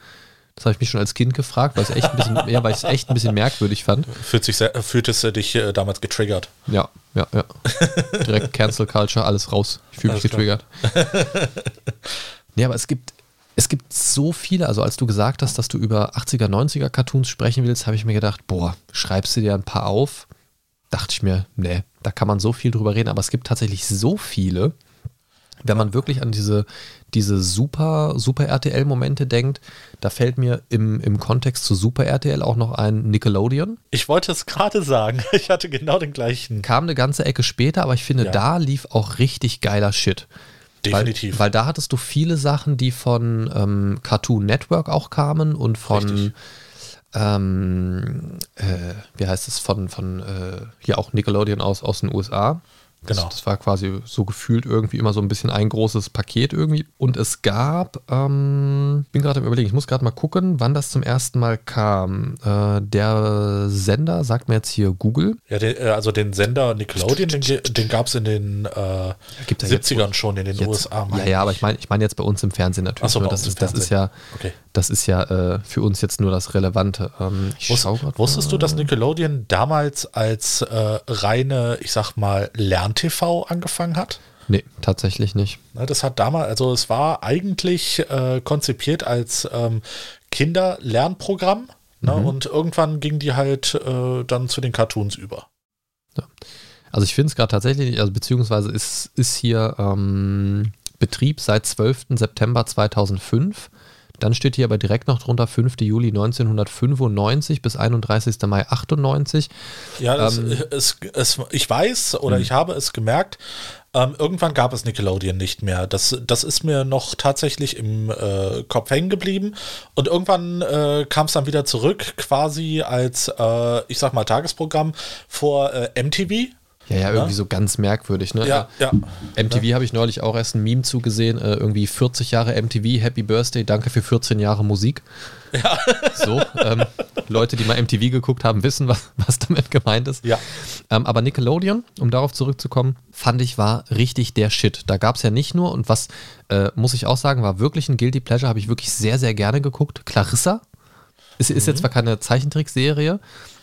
Das habe ich mich schon als Kind gefragt, weil ich es echt ein bisschen, ja, weil ich es echt ein bisschen merkwürdig fand. Fühlt sich sehr, fühlt es dich äh, damals getriggert? Ja, ja, ja. Direkt Cancel Culture, alles raus. Ich fühle mich getriggert. ja, aber es gibt, es gibt so viele, also als du gesagt hast, dass du über 80er, 90er Cartoons sprechen willst, habe ich mir gedacht, boah, schreibst du dir ein paar auf? Dachte ich mir, nee, da kann man so viel drüber reden, aber es gibt tatsächlich so viele, wenn man wirklich an diese, diese super, super RTL-Momente denkt, da fällt mir im, im Kontext zu Super RTL auch noch ein Nickelodeon. Ich wollte es gerade sagen. Ich hatte genau den gleichen. Kam eine ganze Ecke später, aber ich finde, ja. da lief auch richtig geiler Shit. Definitiv. Weil, weil da hattest du viele Sachen, die von ähm, Cartoon Network auch kamen und von, ähm, äh, wie heißt es, von, von äh, hier auch Nickelodeon aus, aus den USA. Genau. Das, das, war quasi so gefühlt irgendwie immer so ein bisschen ein großes Paket irgendwie. Und es gab, ähm, bin gerade im Überlegen, ich muss gerade mal gucken, wann das zum ersten Mal kam. Äh, der Sender, sagt mir jetzt hier Google. Ja, den, äh, also den Sender Nickelodeon, den, den gab es in den äh, 70ern schon in den jetzt, USA. Ja, ja, aber ich meine ich mein jetzt bei uns im Fernsehen natürlich. So, nur, das, ist, das ist ja, okay. das ist ja äh, für uns jetzt nur das Relevante. Ähm, Wusst, wusstest du, dass Nickelodeon damals als äh, reine, ich sag mal, Lern TV angefangen hat? Nee, tatsächlich nicht. Das hat damals, also es war eigentlich äh, konzipiert als ähm, Kinderlernprogramm ne? mhm. und irgendwann ging die halt äh, dann zu den Cartoons über. Ja. Also ich finde es gerade tatsächlich, also beziehungsweise ist, ist hier ähm, Betrieb seit 12. September 2005. Dann steht hier aber direkt noch drunter 5. Juli 1995 bis 31. Mai 98. Ja, das, ähm, es, es, ich weiß oder mh. ich habe es gemerkt, ähm, irgendwann gab es Nickelodeon nicht mehr. Das, das ist mir noch tatsächlich im äh, Kopf hängen geblieben. Und irgendwann äh, kam es dann wieder zurück, quasi als, äh, ich sag mal, Tagesprogramm vor äh, MTV. Ja, ja, irgendwie ja? so ganz merkwürdig, ne? Ja, ja. MTV ja. habe ich neulich auch erst ein Meme zugesehen, äh, irgendwie 40 Jahre MTV, Happy Birthday, danke für 14 Jahre Musik. Ja. So, ähm, Leute, die mal MTV geguckt haben, wissen, was, was damit gemeint ist. Ja. Ähm, aber Nickelodeon, um darauf zurückzukommen, fand ich war richtig der Shit. Da gab es ja nicht nur, und was äh, muss ich auch sagen, war wirklich ein Guilty Pleasure, habe ich wirklich sehr, sehr gerne geguckt. Clarissa. Ist, ist jetzt mhm. zwar keine Zeichentrickserie,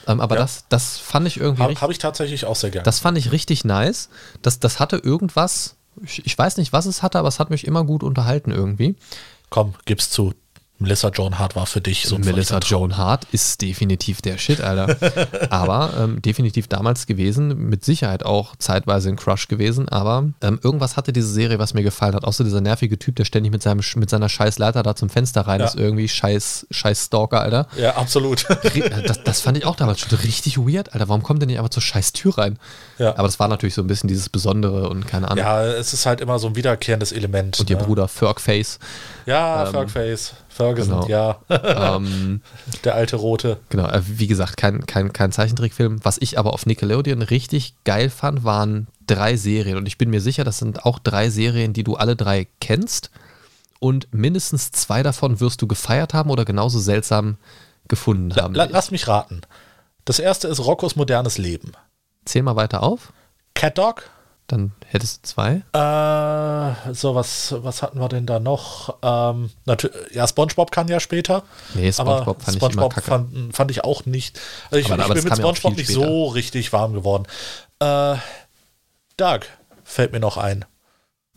ähm, aber ja. das, das fand ich irgendwie. Habe hab ich tatsächlich auch sehr gerne. Das fand ich richtig nice. Das, das hatte irgendwas, ich, ich weiß nicht, was es hatte, aber es hat mich immer gut unterhalten irgendwie. Komm, gib's zu. Melissa Joan Hart war für dich so ein Melissa Joan Hart ist definitiv der Shit, Alter. aber ähm, definitiv damals gewesen, mit Sicherheit auch zeitweise ein Crush gewesen, aber ähm, irgendwas hatte diese Serie, was mir gefallen hat. Außer dieser nervige Typ, der ständig mit, seinem, mit seiner scheiß Leiter da zum Fenster rein ja. ist, irgendwie scheiß, scheiß Stalker, Alter. Ja, absolut. Äh, das, das fand ich auch damals schon richtig weird, Alter. Warum kommt der nicht einfach zur scheiß Tür rein? Ja. Aber das war natürlich so ein bisschen dieses Besondere und keine Ahnung. Ja, es ist halt immer so ein wiederkehrendes Element. Und ne? ihr Bruder Fergface. Ja, ähm, Fergface. Ferguson, genau. ja. ähm, Der alte Rote. Genau, äh, wie gesagt, kein, kein, kein Zeichentrickfilm. Was ich aber auf Nickelodeon richtig geil fand, waren drei Serien. Und ich bin mir sicher, das sind auch drei Serien, die du alle drei kennst. Und mindestens zwei davon wirst du gefeiert haben oder genauso seltsam gefunden haben. La, lass mich raten. Das erste ist Roccos modernes Leben. Zähl mal weiter auf. Cat Dog. Dann hättest du zwei. Äh, so, was, was hatten wir denn da noch? Ähm, ja, SpongeBob kann ja später. Nee, SpongeBob fand SpongeBob ich immer. Fand, fand ich auch nicht. Also ich, aber, ich aber bin mit SpongeBob nicht später. so richtig warm geworden. Äh, Doug fällt mir noch ein.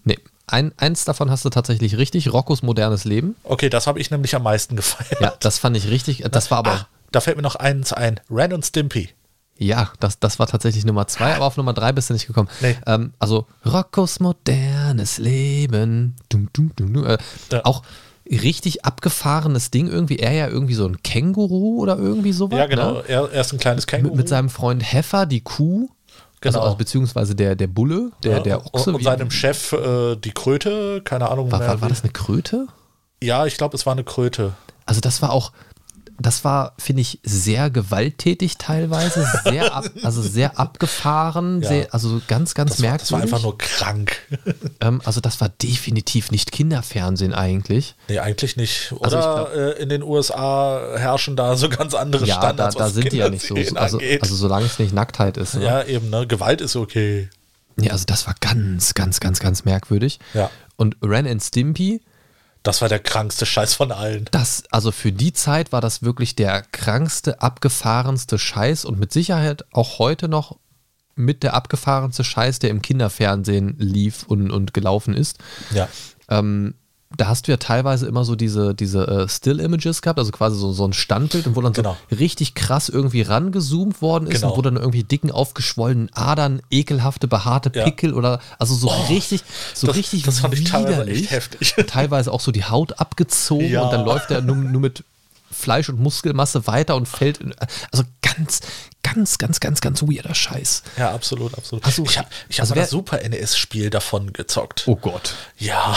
Nee, ein, eins davon hast du tatsächlich richtig, Roccos modernes Leben. Okay, das habe ich nämlich am meisten gefeiert. Ja, das fand ich richtig. Das war aber. Ach, da fällt mir noch eins ein. Ren und Stimpy. Ja, das, das war tatsächlich Nummer zwei, aber auf Nummer drei bist du nicht gekommen. Nee. Ähm, also Roccos modernes Leben. Dum, dum, dum, dum. Äh, Ja. Auch richtig abgefahrenes Ding irgendwie. Er ja irgendwie so ein Känguru oder irgendwie sowas. Ja, genau. Ne? Er, er ist ein kleines Känguru. Mit, mit seinem Freund Heffer, die Kuh. Genau. Also, also beziehungsweise der, der Bulle, der, ja, der Ochse. Und, und seinem Chef äh, die Kröte. Keine Ahnung war, mehr. war, war das eine Kröte? ja, ich glaube, es war eine Kröte. Also das war auch, das war, finde ich, sehr gewalttätig teilweise, sehr ab, also sehr abgefahren, Ja. sehr, also ganz, ganz Das war, das war merkwürdig. einfach nur krank. ähm, also das war definitiv nicht Kinderfernsehen eigentlich. nee, eigentlich nicht. Also Oder äh, in den USA herrschen da so ganz andere Ja, da, Standards. da was sind die ja nicht so. Also, also solange es nicht Nacktheit ist. Ne? ja, eben, ne? Gewalt ist okay. Nee, also das war ganz, ganz, ganz, ganz merkwürdig. Ja. Und Ren and Stimpy, Das war der krankste Scheiß von allen. das, also für die Zeit war das wirklich der krankste, abgefahrenste Scheiß und mit Sicherheit auch heute noch mit der abgefahrenste Scheiß, der im Kinderfernsehen lief und, und gelaufen ist. Ja. Ähm, da hast du ja teilweise immer so diese, diese äh, Still-Images gehabt, also quasi so, so ein Standbild, und wo dann Genau. so richtig krass irgendwie rangezoomt worden ist Genau. und wo dann irgendwie dicken, aufgeschwollenen Adern, ekelhafte, behaarte Ja. Pickel oder also so richtig, so das- richtig das fand ich teilweise echt heftig. Teilweise auch so die Haut abgezogen Ja. und dann läuft er nur, nur mit Fleisch und Muskelmasse weiter und fällt. In, also ganz, ganz, ganz, ganz, ganz weirder Scheiß. Ja, absolut, absolut. So, ich habe ich hab also wer- das Super NES-Spiel davon gezockt. Oh Gott. Ja.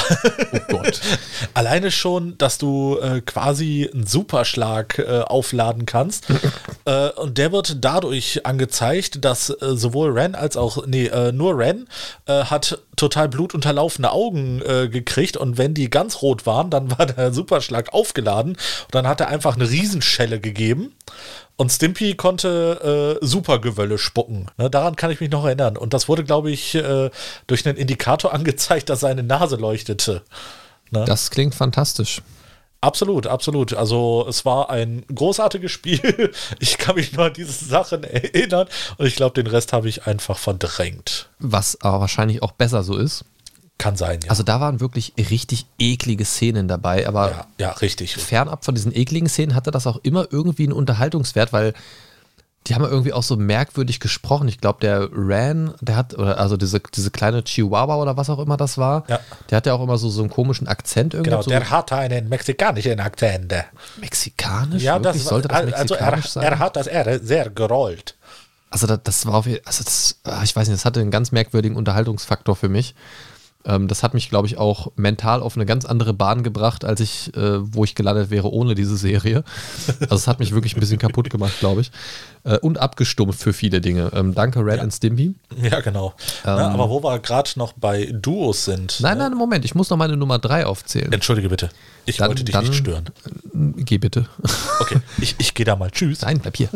Oh Gott. Alleine schon, dass du äh, quasi einen Superschlag äh, aufladen kannst. äh, und der wird dadurch angezeigt, dass äh, sowohl Ren als auch, nee, äh, nur Ren äh, hat total blutunterlaufene Augen gekriegt. Und wenn die ganz rot waren, dann war der Superschlag aufgeladen. Und dann hat er einfach eine Riesenschelle gegeben. Und Stimpy konnte äh, Supergewölle spucken. Ne, daran kann ich mich noch erinnern. Und das wurde, glaube ich, äh, durch einen Indikator angezeigt, dass seine Nase leuchtete. Das klingt fantastisch. Absolut, absolut. Also es war ein großartiges Spiel. Ich kann mich nur an diese Sachen erinnern und ich glaube, den Rest habe ich einfach verdrängt. Was aber wahrscheinlich auch besser so ist. Kann sein, ja. Also da waren wirklich richtig eklige Szenen dabei, aber ja, ja, richtig. fernab von diesen ekligen Szenen hatte das auch immer irgendwie einen Unterhaltungswert, weil die haben irgendwie auch so merkwürdig gesprochen. Ich glaube, der Ran, der hat, oder also diese, diese kleine Chihuahua oder was auch immer das war, Ja. der hat ja auch immer so, so einen komischen Akzent irgendwie. Genau, so der hatte einen mexikanischen Akzent. mexikanisch? Ja, Wirklich? das, sollte das also er, mexikanisch sein? er hat das R sehr gerollt. Also das, das war auf jeden also das, ah, ich weiß nicht, das hatte einen ganz merkwürdigen Unterhaltungsfaktor für mich. Ähm, das hat mich, glaube ich, auch mental auf eine ganz andere Bahn gebracht, als ich, äh, wo ich gelandet wäre ohne diese Serie. Also es hat mich wirklich ein bisschen kaputt gemacht, glaube ich. Äh, und abgestumpft für viele Dinge. Ähm, danke, Red and Stimpy. Ja, genau. Na, aber wo wir gerade noch bei Duos sind. Ähm. Nein, ne? nein, Moment, ich muss noch meine Nummer 3 aufzählen. Entschuldige bitte. Ich Dann- wollte dich dann- nicht stören. Geh bitte. Okay, ich, ich gehe da mal. Tschüss. Nein, bleib hier.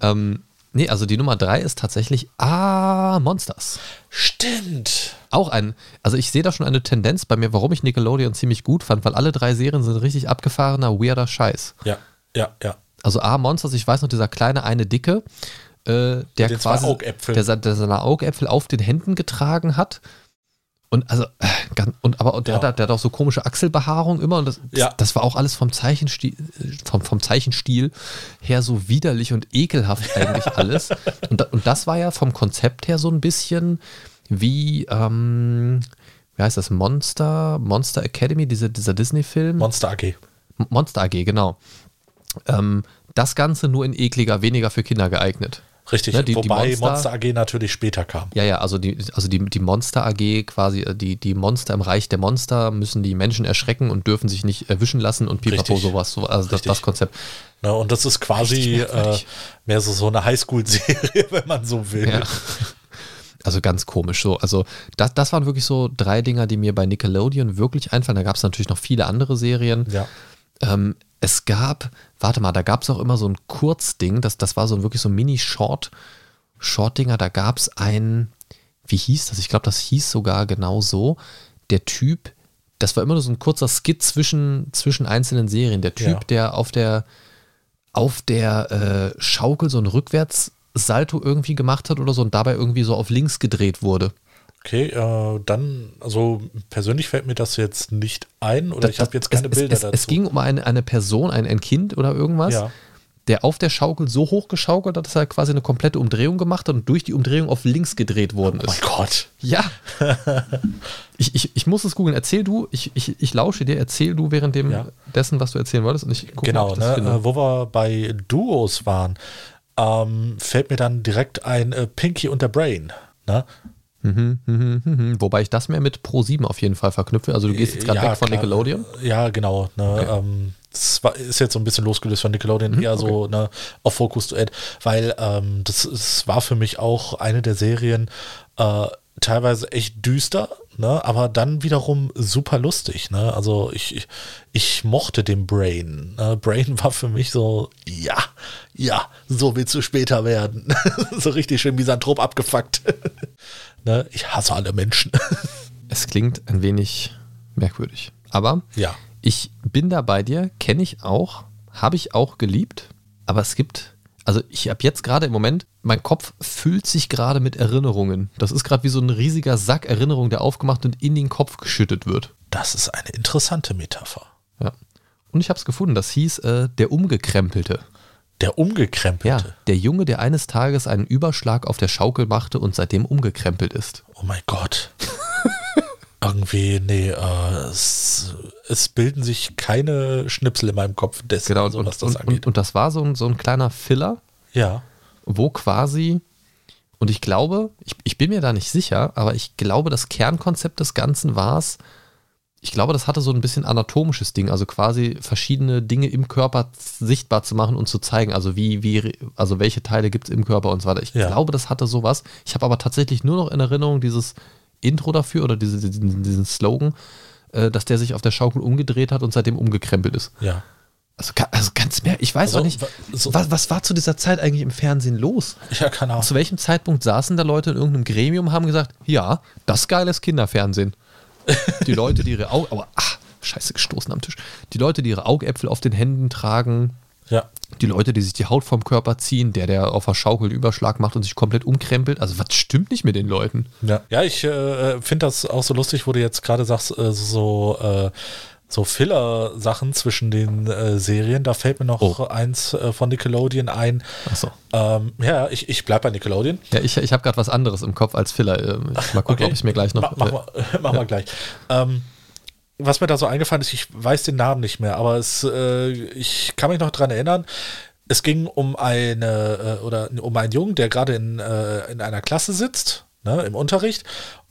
ähm, nee, also die Nummer 3 ist tatsächlich Ah, Monsters. Stimmt. Auch ein, also ich sehe da schon eine Tendenz bei mir, warum ich Nickelodeon ziemlich gut fand, weil alle drei Serien sind richtig abgefahrener, weirder Scheiß. Ja, ja, ja. Also A, Monsters, ich weiß noch, dieser kleine eine Dicke, äh, der quasi, der, der seine Augäpfel auf den Händen getragen hat. Und also, äh, und aber der, Ja. hat, der hat auch so komische Achselbehaarung immer und das, Ja. das, das war auch alles vom Zeichenstil, vom, vom Zeichenstil her so widerlich und ekelhaft eigentlich alles. Und, da, und das war ja vom Konzept her so ein bisschen wie, ähm, wie heißt das, Monster, Monster Academy, diese, dieser Disney-Film? Monster AG. Monster AG, genau. Ähm, das Ganze nur in ekliger, weniger für Kinder geeignet. Richtig. Ne, die- die Wobei Monster- Monster AG natürlich später kam. Ja, ja, also die, also die, die Monster AG quasi, äh, die, die Monster im Reich der Monster müssen die Menschen erschrecken und dürfen sich nicht erwischen lassen und pipapo Richtig. sowas. So, also das, das Konzept. Ne, und das ist quasi äh, mehr so, so eine Highschool-Serie, wenn man so will. Ja. Also ganz komisch so. Also das, das waren wirklich so drei Dinger, die mir bei Nickelodeon wirklich einfallen. Da gab es natürlich noch viele andere Serien. Ja. Ähm, es gab, warte mal, da gab es auch immer so ein Kurzding, das, das war so ein wirklich so ein Mini-Short, Short-Dinger, da gab es ein, wie hieß das? Ich glaube, das hieß sogar genau so. Der Typ, das war immer nur so ein kurzer Skit zwischen, zwischen einzelnen Serien. Der Typ, Ja. der auf der, auf der äh, Schaukel so ein Rückwärtssalto irgendwie gemacht hat oder so und dabei irgendwie so auf links gedreht wurde. Okay, äh, dann, also persönlich fällt mir das jetzt nicht ein oder Das- ich habe jetzt keine es, Bilder es, dazu. Es ging um eine, eine Person, ein, ein Kind oder irgendwas, Ja. der auf der Schaukel so hoch geschaukelt hat, dass er quasi eine komplette Umdrehung gemacht hat und durch die Umdrehung auf links gedreht worden oh mein ist. Gott. Ja. ich, ich, ich muss es googeln. Erzähl du, ich, ich, ich lausche dir, erzähl du während dem Ja. dessen, was du erzählen wolltest. Und ich gucke Genau, ob ich ne, äh, wo wir bei Duos waren, ähm, fällt mir dann direkt ein äh, Pinky und der Brain. Ne? Mhm, mhm, mhm. Wobei ich das mehr mit Pro 7 auf jeden Fall verknüpfe. Also du gehst jetzt gerade Ja, weg von klar. Nickelodeon. Ja, genau. Ne, ähm, das war, ist jetzt so ein bisschen losgelöst von Nickelodeon, eher so ne, auf Focus Duett, weil ähm, das, das war für mich auch eine der Serien, äh, teilweise echt düster, ne, aber dann wiederum super lustig. Ne? Also ich, ich, ich mochte den Brain. Ne? Brain war für mich so, ja, ja, so willst du später werden. so richtig schön misanthrop abgefuckt. ne? Ich hasse alle Menschen. Es klingt ein wenig merkwürdig. Aber ja. ich bin da bei dir, kenne ich auch, habe ich auch geliebt. Aber es gibt, also ich habe jetzt gerade im Moment, mein Kopf füllt sich gerade mit Erinnerungen. Das ist gerade wie so ein riesiger Sack Erinnerungen, der aufgemacht und in den Kopf geschüttet wird. Das ist eine interessante Metapher. Ja. Und ich habe es gefunden, das hieß äh, der Umgekrempelte. Der Ja, umgekrempelte. der Junge, der eines Tages einen Überschlag auf der Schaukel machte und seitdem umgekrempelt ist. Oh mein Gott. Irgendwie, nee, äh, es, es bilden sich keine Schnipsel in meinem Kopf dessen, Genau, so, und, was das und, angeht. und, und das war so ein, so ein kleiner Filler, ja. wo quasi, und ich glaube, ich, ich bin mir da nicht sicher, aber ich glaube, das Kernkonzept des Ganzen war es, ich glaube, das hatte so ein bisschen anatomisches Ding, also quasi verschiedene Dinge im Körper sichtbar zu machen und zu zeigen, also wie, wie, also welche Teile gibt es im Körper und so weiter. Ich Ja. glaube, das hatte sowas. Ich habe aber tatsächlich nur noch in Erinnerung dieses Intro dafür oder diese, diesen, diesen Slogan, äh, dass der sich auf der Schaukel umgedreht hat und seitdem umgekrempelt ist. Ja. Also, also ganz mehr, ich weiß Also, auch nicht, so- was, was war zu dieser Zeit eigentlich im Fernsehen los? Ja, keine Ahnung. Zu welchem Zeitpunkt saßen da Leute in irgendeinem Gremium und haben gesagt, ja, das ist geiles Kinderfernsehen. Die Leute, die ihre Augen, aber ach, scheiße gestoßen am Tisch. Die Leute, die ihre Augäpfel auf den Händen tragen, Ja. die Leute, die sich die Haut vom Körper ziehen, der, der auf der Schaukel einen Überschlag macht und sich komplett umkrempelt. Also was stimmt nicht mit den Leuten? Ja, ja ich äh, finde das auch so lustig, wo du jetzt gerade sagst, äh, so, äh, so Filler-Sachen zwischen den äh, Serien. Da fällt mir noch Oh. eins äh, von Nickelodeon ein. Achso. Ähm, ja, ich, ich bleibe bei Nickelodeon. Ja, ich, ich habe gerade was anderes im Kopf als Filler. Ähm, Ich mal gucken, ob ich mir gleich noch. Ma, mach mal, mach mal gleich. Ähm, was mir da so eingefallen ist, ich weiß den Namen nicht mehr, aber es, äh, ich kann mich noch dran erinnern. Es ging um eine äh, oder um einen Jungen, der gerade in, äh, in einer Klasse sitzt, ne, im Unterricht.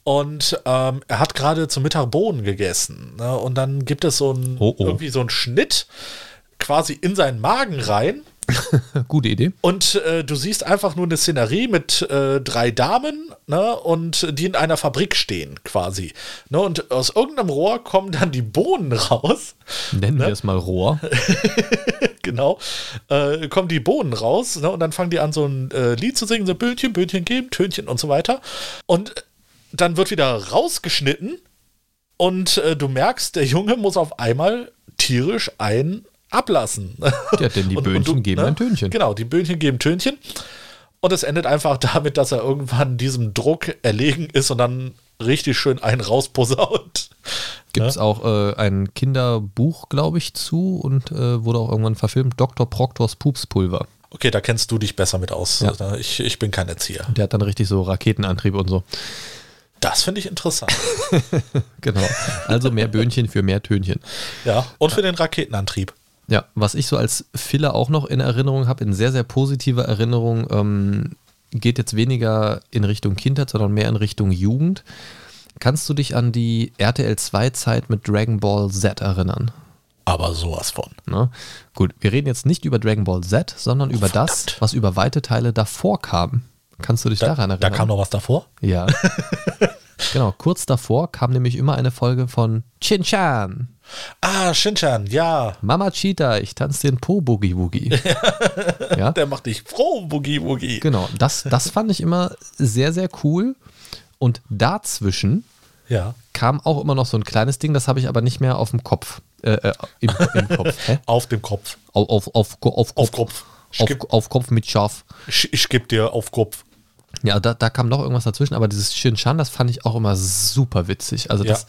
Und ähm, er hat gerade zum Mittag Bohnen gegessen. Ne, und dann gibt es so ein, Oh, oh. irgendwie so einen Schnitt quasi in seinen Magen rein. gute Idee. Und äh, du siehst einfach nur eine Szenerie mit äh, drei Damen, ne, und die in einer Fabrik stehen, quasi. Ne, und aus irgendeinem Rohr kommen dann die Bohnen raus. Nennen Ne? wir es mal Rohr. genau. Äh, kommen die Bohnen raus, ne, und dann fangen die an, so ein äh, Lied zu singen, so Böhnchen, Böhnchen geben, Tönchen und so weiter. Und dann wird wieder rausgeschnitten und äh, du merkst, der Junge muss auf einmal tierisch ein ablassen. Ja, denn die Und- und Böhnchen du, geben ne? ein Tönchen. Genau, die Böhnchen geben Tönchen. Und es endet einfach damit, dass er irgendwann diesem Druck erlegen ist und dann richtig schön einen rausposaunt. Gibt es auch äh, ein Kinderbuch, glaube ich, zu und äh, wurde auch irgendwann verfilmt. Dr. Proctors Pupspulver. Okay, da kennst du dich besser mit aus. Ja. Ich, ich bin kein Erzieher. Der hat dann richtig so Raketenantrieb und so. Das finde ich interessant. Genau. Also mehr Böhnchen für mehr Tönchen. ja, und für den Raketenantrieb. Ja, was ich so als Filler auch noch in Erinnerung habe, in sehr, sehr positiver Erinnerung, ähm, geht jetzt weniger in Richtung Kindheit, sondern mehr in Richtung Jugend. Kannst du dich an die RTL 2-Zeit mit Dragon Ball Z erinnern? Aber sowas von. Ne? Gut, wir reden jetzt nicht über Dragon Ball Z, sondern über das, verdammt. was über weite Teile davor kam. Kannst du dich Da, daran da erinnern? kam noch was davor. Ja. genau, kurz davor kam nämlich immer eine Folge von Chin-Chan. Ah, Shinchan, ja. Mama Cheetah, ich tanze den Po Boogie Woogie. ja, Der macht dich froh, Boogie Woogie. genau. Das, das fand ich immer sehr, sehr cool. Und dazwischen Ja. kam auch immer noch so ein kleines Ding, das habe ich aber nicht mehr auf dem Kopf. Äh, äh, im, im Kopf. Auf dem Kopf. Auf, auf, auf, auf, Auf Kopf. Auf, auf Kopf mit Schaf. Ich, ich gebe dir auf Kopf. Ja, da, da kam noch irgendwas dazwischen, aber dieses Shin-Chan, das fand ich auch immer super witzig. Also das, ja.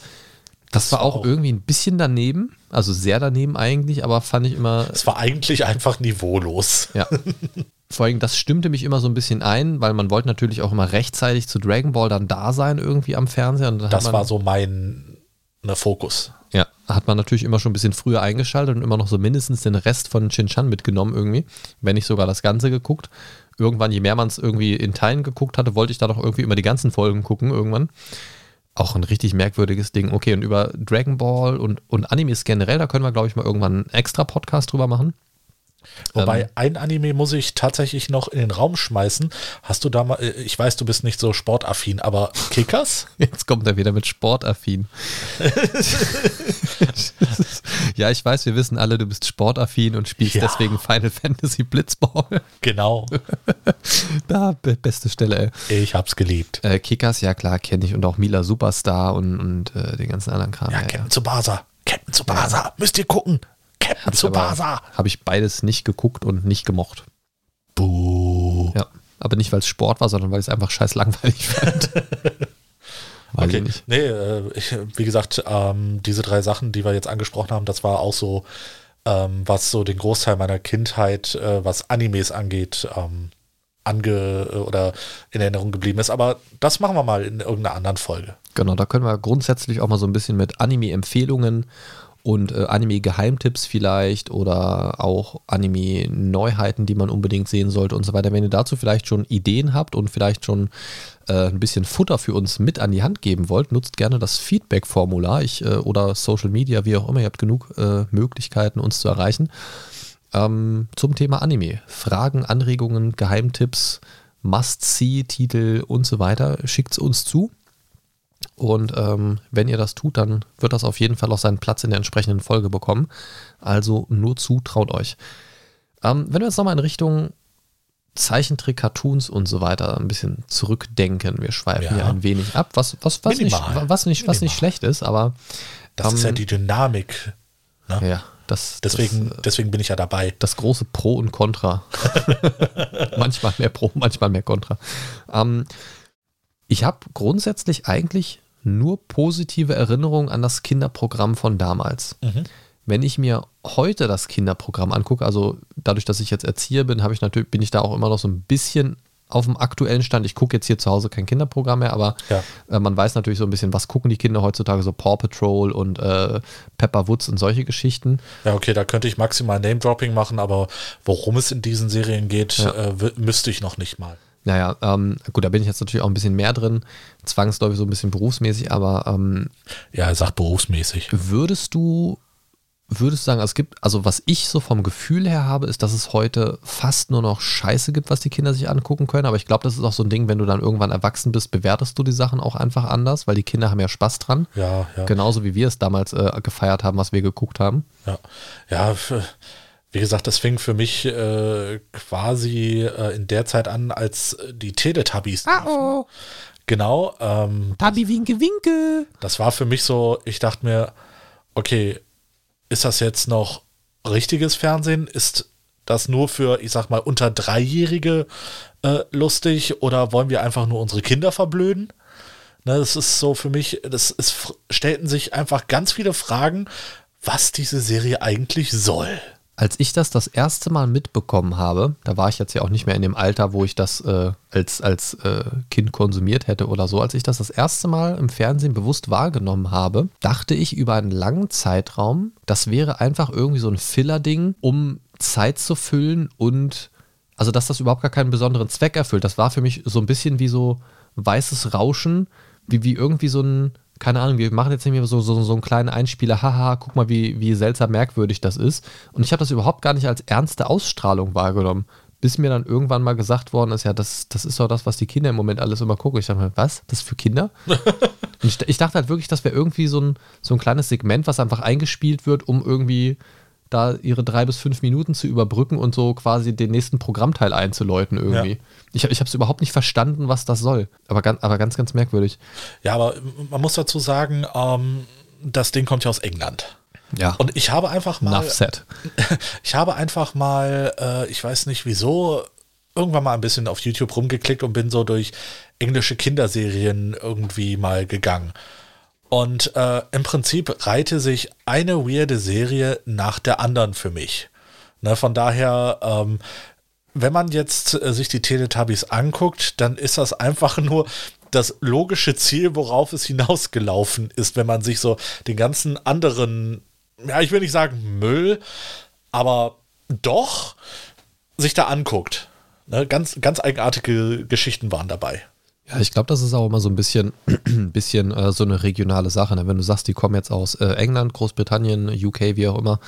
Das, das war auch, auch, irgendwie ein bisschen daneben, also sehr daneben eigentlich, aber fand ich immer. Es war eigentlich einfach niveaulos. Ja. Vor allem, das stimmte mich immer so ein bisschen ein, weil man wollte natürlich auch immer rechtzeitig zu Dragon Ball dann da sein, irgendwie am Fernseher. das war so mein ne, Fokus. Ja, hat man natürlich immer schon ein bisschen früher eingeschaltet und immer noch so mindestens den Rest von Shin-Chan mitgenommen irgendwie, wenn nicht sogar das Ganze geguckt. Irgendwann, je mehr man es irgendwie in Teilen geguckt hatte, wollte ich da doch irgendwie immer die ganzen Folgen gucken irgendwann auch ein richtig merkwürdiges Ding. Okay, und über Dragon Ball und, und Animes generell, da können wir, glaube ich, mal irgendwann einen extra Podcast drüber machen. Wobei ähm, ein Anime muss ich tatsächlich noch in den Raum schmeißen. Hast du da mal, äh, ich weiß, du bist nicht so sportaffin, aber Kickers? Jetzt kommt er wieder mit sportaffin. ja, ich weiß, wir wissen alle, du bist sportaffin und spielst ja. deswegen Final Fantasy Blitzball. Genau. da, beste Stelle, ey. Ich hab's geliebt. Äh, Kickers, ja klar, kenne ich und auch Mila Superstar und, und äh, den ganzen anderen Kram. Ja, ja Captain ja. Tsubasa. Captain Tsubasa. Müsst ihr gucken. Captain Tsubasa. Habe ich beides nicht geguckt und nicht gemocht. Buh. Ja, aber nicht, weil es Sport war, sondern weil ich es einfach scheiß langweilig fand. Weiß okay, ich nee, äh, ich, wie gesagt, ähm, diese drei Sachen, die wir jetzt angesprochen haben, das war auch so, ähm, was so den Großteil meiner Kindheit, äh, was Animes angeht, ähm, ange oder in Erinnerung geblieben ist. Aber das machen wir mal in irgendeiner anderen Folge. Genau, da können wir grundsätzlich auch mal so ein bisschen mit Anime-Empfehlungen und äh, Anime-Geheimtipps vielleicht oder auch Anime-Neuheiten, die man unbedingt sehen sollte und so weiter. Wenn ihr dazu vielleicht schon Ideen habt und vielleicht schon äh, ein bisschen Futter für uns mit an die Hand geben wollt, nutzt gerne das Feedback-Formular äh, oder Social Media, wie auch immer. Ihr habt genug äh, Möglichkeiten, uns zu erreichen. Ähm, zum Thema Anime. Fragen, Anregungen, Geheimtipps, Must-See-Titel und so weiter. Schickt es uns zu. Und ähm, wenn ihr das tut, dann wird das auf jeden Fall auch seinen Platz in der entsprechenden Folge bekommen. Also nur zu, traut euch. Ähm, wenn wir jetzt nochmal in Richtung Zeichentrick, Cartoons und so weiter ein bisschen zurückdenken, wir schweifen ja. hier ein wenig ab, was, was, was, nicht, was, nicht, was nicht schlecht ist, aber. Das ähm, ist ja ähm, die Dynamik. Ne? Ja, das, deswegen, das, deswegen bin ich ja dabei. Das große Pro und Contra. manchmal mehr Pro, manchmal mehr Contra. Ähm, ich habe grundsätzlich eigentlich nur positive Erinnerungen an das Kinderprogramm von damals. Mhm. Wenn ich mir heute das Kinderprogramm angucke, also dadurch, dass ich jetzt Erzieher bin, habe ich natürlich, bin ich da auch immer noch so ein bisschen auf dem aktuellen Stand. Ich gucke jetzt hier zu Hause kein Kinderprogramm mehr, aber ja. äh, man weiß natürlich so ein bisschen, was gucken die Kinder heutzutage, so Paw Patrol und äh, Pepper Woods und solche Geschichten. Ja, okay, da könnte ich maximal Name-Dropping machen, aber worum es in diesen Serien geht, ja. äh, müsste ich noch nicht mal. Naja, ähm, gut, da bin ich jetzt natürlich auch ein bisschen mehr drin, zwangsläufig so ein bisschen berufsmäßig, aber ähm, Ja, er sagt berufsmäßig. Würdest du, würdest du sagen, es gibt, also was ich so vom Gefühl her habe, ist, dass es heute fast nur noch Scheiße gibt, was die Kinder sich angucken können, aber ich glaube, das ist auch so ein Ding, wenn du dann irgendwann erwachsen bist, bewertest du die Sachen auch einfach anders, weil die Kinder haben ja Spaß dran. Ja, ja. Genauso wie wir es damals äh, gefeiert haben, was wir geguckt haben. Ja, ja, für wie gesagt, das fing für mich äh, quasi äh, in der Zeit an, als die Teletubbies. Ah, oh. Genau. Ähm, Tabi Winke Winke. Das war für mich so, ich dachte mir, okay, ist das jetzt noch richtiges Fernsehen? Ist das nur für, ich sag mal, unter Dreijährige äh, lustig oder wollen wir einfach nur unsere Kinder verblöden? Ne, das ist so für mich, das ist, stellten sich einfach ganz viele Fragen, was diese Serie eigentlich soll als ich das das erste Mal mitbekommen habe, da war ich jetzt ja auch nicht mehr in dem Alter, wo ich das äh, als, als äh, Kind konsumiert hätte oder so, als ich das das erste Mal im Fernsehen bewusst wahrgenommen habe, dachte ich über einen langen Zeitraum, das wäre einfach irgendwie so ein Filler-Ding, um Zeit zu füllen und also dass das überhaupt gar keinen besonderen Zweck erfüllt. Das war für mich so ein bisschen wie so weißes Rauschen, wie, wie irgendwie so ein keine Ahnung, wir machen jetzt nicht mehr so, so, so einen kleinen Einspieler, haha, guck mal, wie, wie seltsam merkwürdig das ist. Und ich habe das überhaupt gar nicht als ernste Ausstrahlung wahrgenommen. Bis mir dann irgendwann mal gesagt worden ist, ja, das, das ist doch das, was die Kinder im Moment alles immer gucken. Ich dachte mir, was? Das ist für Kinder? Ich, ich dachte halt wirklich, das wäre irgendwie so ein, so ein kleines Segment, was einfach eingespielt wird, um irgendwie da ihre drei bis fünf Minuten zu überbrücken und so quasi den nächsten Programmteil einzuläuten irgendwie. Ja. Ich, ich habe es überhaupt nicht verstanden, was das soll. Aber ganz, aber ganz, ganz merkwürdig. Ja, aber man muss dazu sagen, ähm, das Ding kommt ja aus England. Ja. Und ich habe einfach mal. Ich habe einfach mal, äh, ich weiß nicht wieso, irgendwann mal ein bisschen auf YouTube rumgeklickt und bin so durch englische Kinderserien irgendwie mal gegangen. Und äh, im Prinzip reihte sich eine weirde Serie nach der anderen für mich. Ne, von daher, ähm, wenn man jetzt äh, sich die Teletubbies anguckt, dann ist das einfach nur das logische Ziel, worauf es hinausgelaufen ist, wenn man sich so den ganzen anderen, ja, ich will nicht sagen Müll, aber doch sich da anguckt. Ne, ganz, ganz eigenartige Geschichten waren dabei. Ja, ich glaube, das ist auch immer so ein bisschen, bisschen äh, so eine regionale Sache. Ne? Wenn du sagst, die kommen jetzt aus äh, England, Großbritannien, UK, wie auch immer,